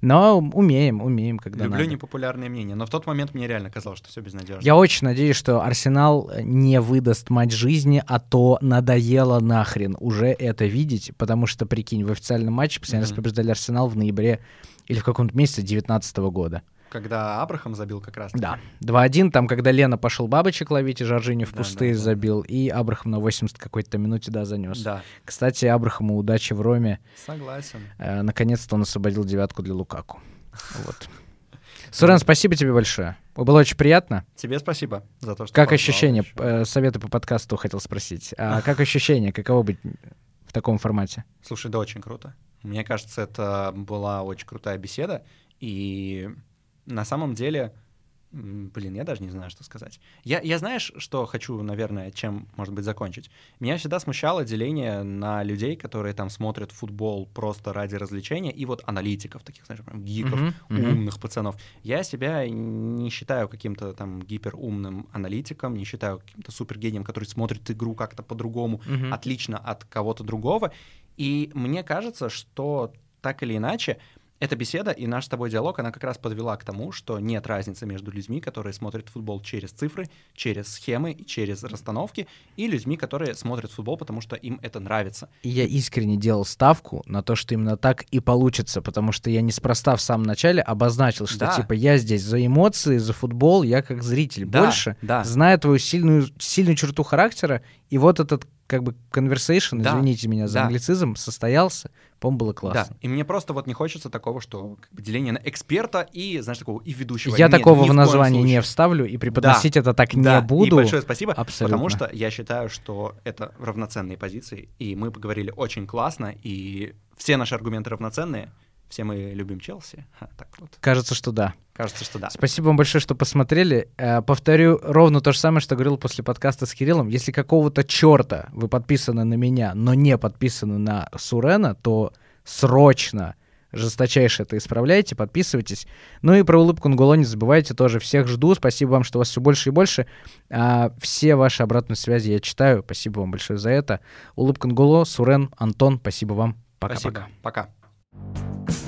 Но умеем, умеем, когда Люблю надо. непопулярные мнения, но в тот момент мне реально казалось, что все безнадежно. Я очень надеюсь, что Арсенал не выдаст матч жизни, а то надоело нахрен уже это видеть, потому что, прикинь, в официальном матче раз Мгм. побеждали Арсенал в ноябре или в каком-то месяце 2019 года. Когда Абрахам забил как раз. Да. 2-1, там, когда Лена пошел бабочек ловить, и Жоржини в Да, пустые да, да. забил, и Абрахам на 80 какой-то минуте, да, занес. Да, Кстати, Абрахаму удачи в Роме. согласен. Э, наконец-то он освободил девятку для Лукаку. Вот. Сурен, спасибо тебе большое. Было очень приятно. Тебе спасибо за то, что Как позвал ощущение? еще. Э, Советы по подкасту хотел спросить. А как ощущение? Каково быть в таком формате? Слушай, да, очень круто. Мне кажется, это была очень крутая беседа. И на самом деле, блин, я даже не знаю, что сказать. Я, я знаешь, что хочу, наверное, чем, может быть, закончить? Меня всегда смущало деление на людей, которые там смотрят футбол просто ради развлечения, и вот аналитиков, таких, знаешь, прям гиков, мгм. умных пацанов. Я себя не считаю каким-то там гиперумным аналитиком, не считаю каким-то супергением, который смотрит игру как-то по-другому, Мгм. отлично от кого-то другого. И мне кажется, что так или иначе эта беседа и наш с тобой диалог, она как раз подвела к тому, что нет разницы между людьми, которые смотрят футбол через цифры, через схемы, через расстановки, и людьми, которые смотрят футбол, потому что им это нравится. И я искренне делал ставку на то, что именно так и получится, потому что я неспроста в самом начале обозначил, что Да. типа я здесь за эмоции, за футбол, я как зритель Да, больше, да. зная твою сильную, сильную черту характера, и вот этот как бы conversation, Да, извините меня за да. англицизм, состоялся, по-моему, было классно. Да, и мне просто вот не хочется такого, что как бы, деление на эксперта и, знаешь, такого и ведущего. Я Нет, такого в коем названии не вставлю и преподносить это так Да, не буду. И большое спасибо, Абсолютно. потому что я считаю, что это равноценные позиции, и мы поговорили очень классно, и все наши аргументы равноценные. Все мы любим Челси. Ха, так вот. Кажется, что да. Кажется, что да. Спасибо вам большое, что посмотрели. Э, Повторю ровно то же самое, что говорил после подкаста с Кириллом. Если какого-то черта вы подписаны на меня, но не подписаны на Сурена, то срочно жесточайше это исправляйте, подписывайтесь. Ну и про улыбку Нголо не забывайте тоже. Всех жду. Спасибо вам, что вас все больше и больше. А, все ваши обратные связи я читаю. Спасибо вам большое за это. Улыбка Нголо, Сурен, Антон, спасибо вам. Пока-пока. Спасибо. Пока. あっ。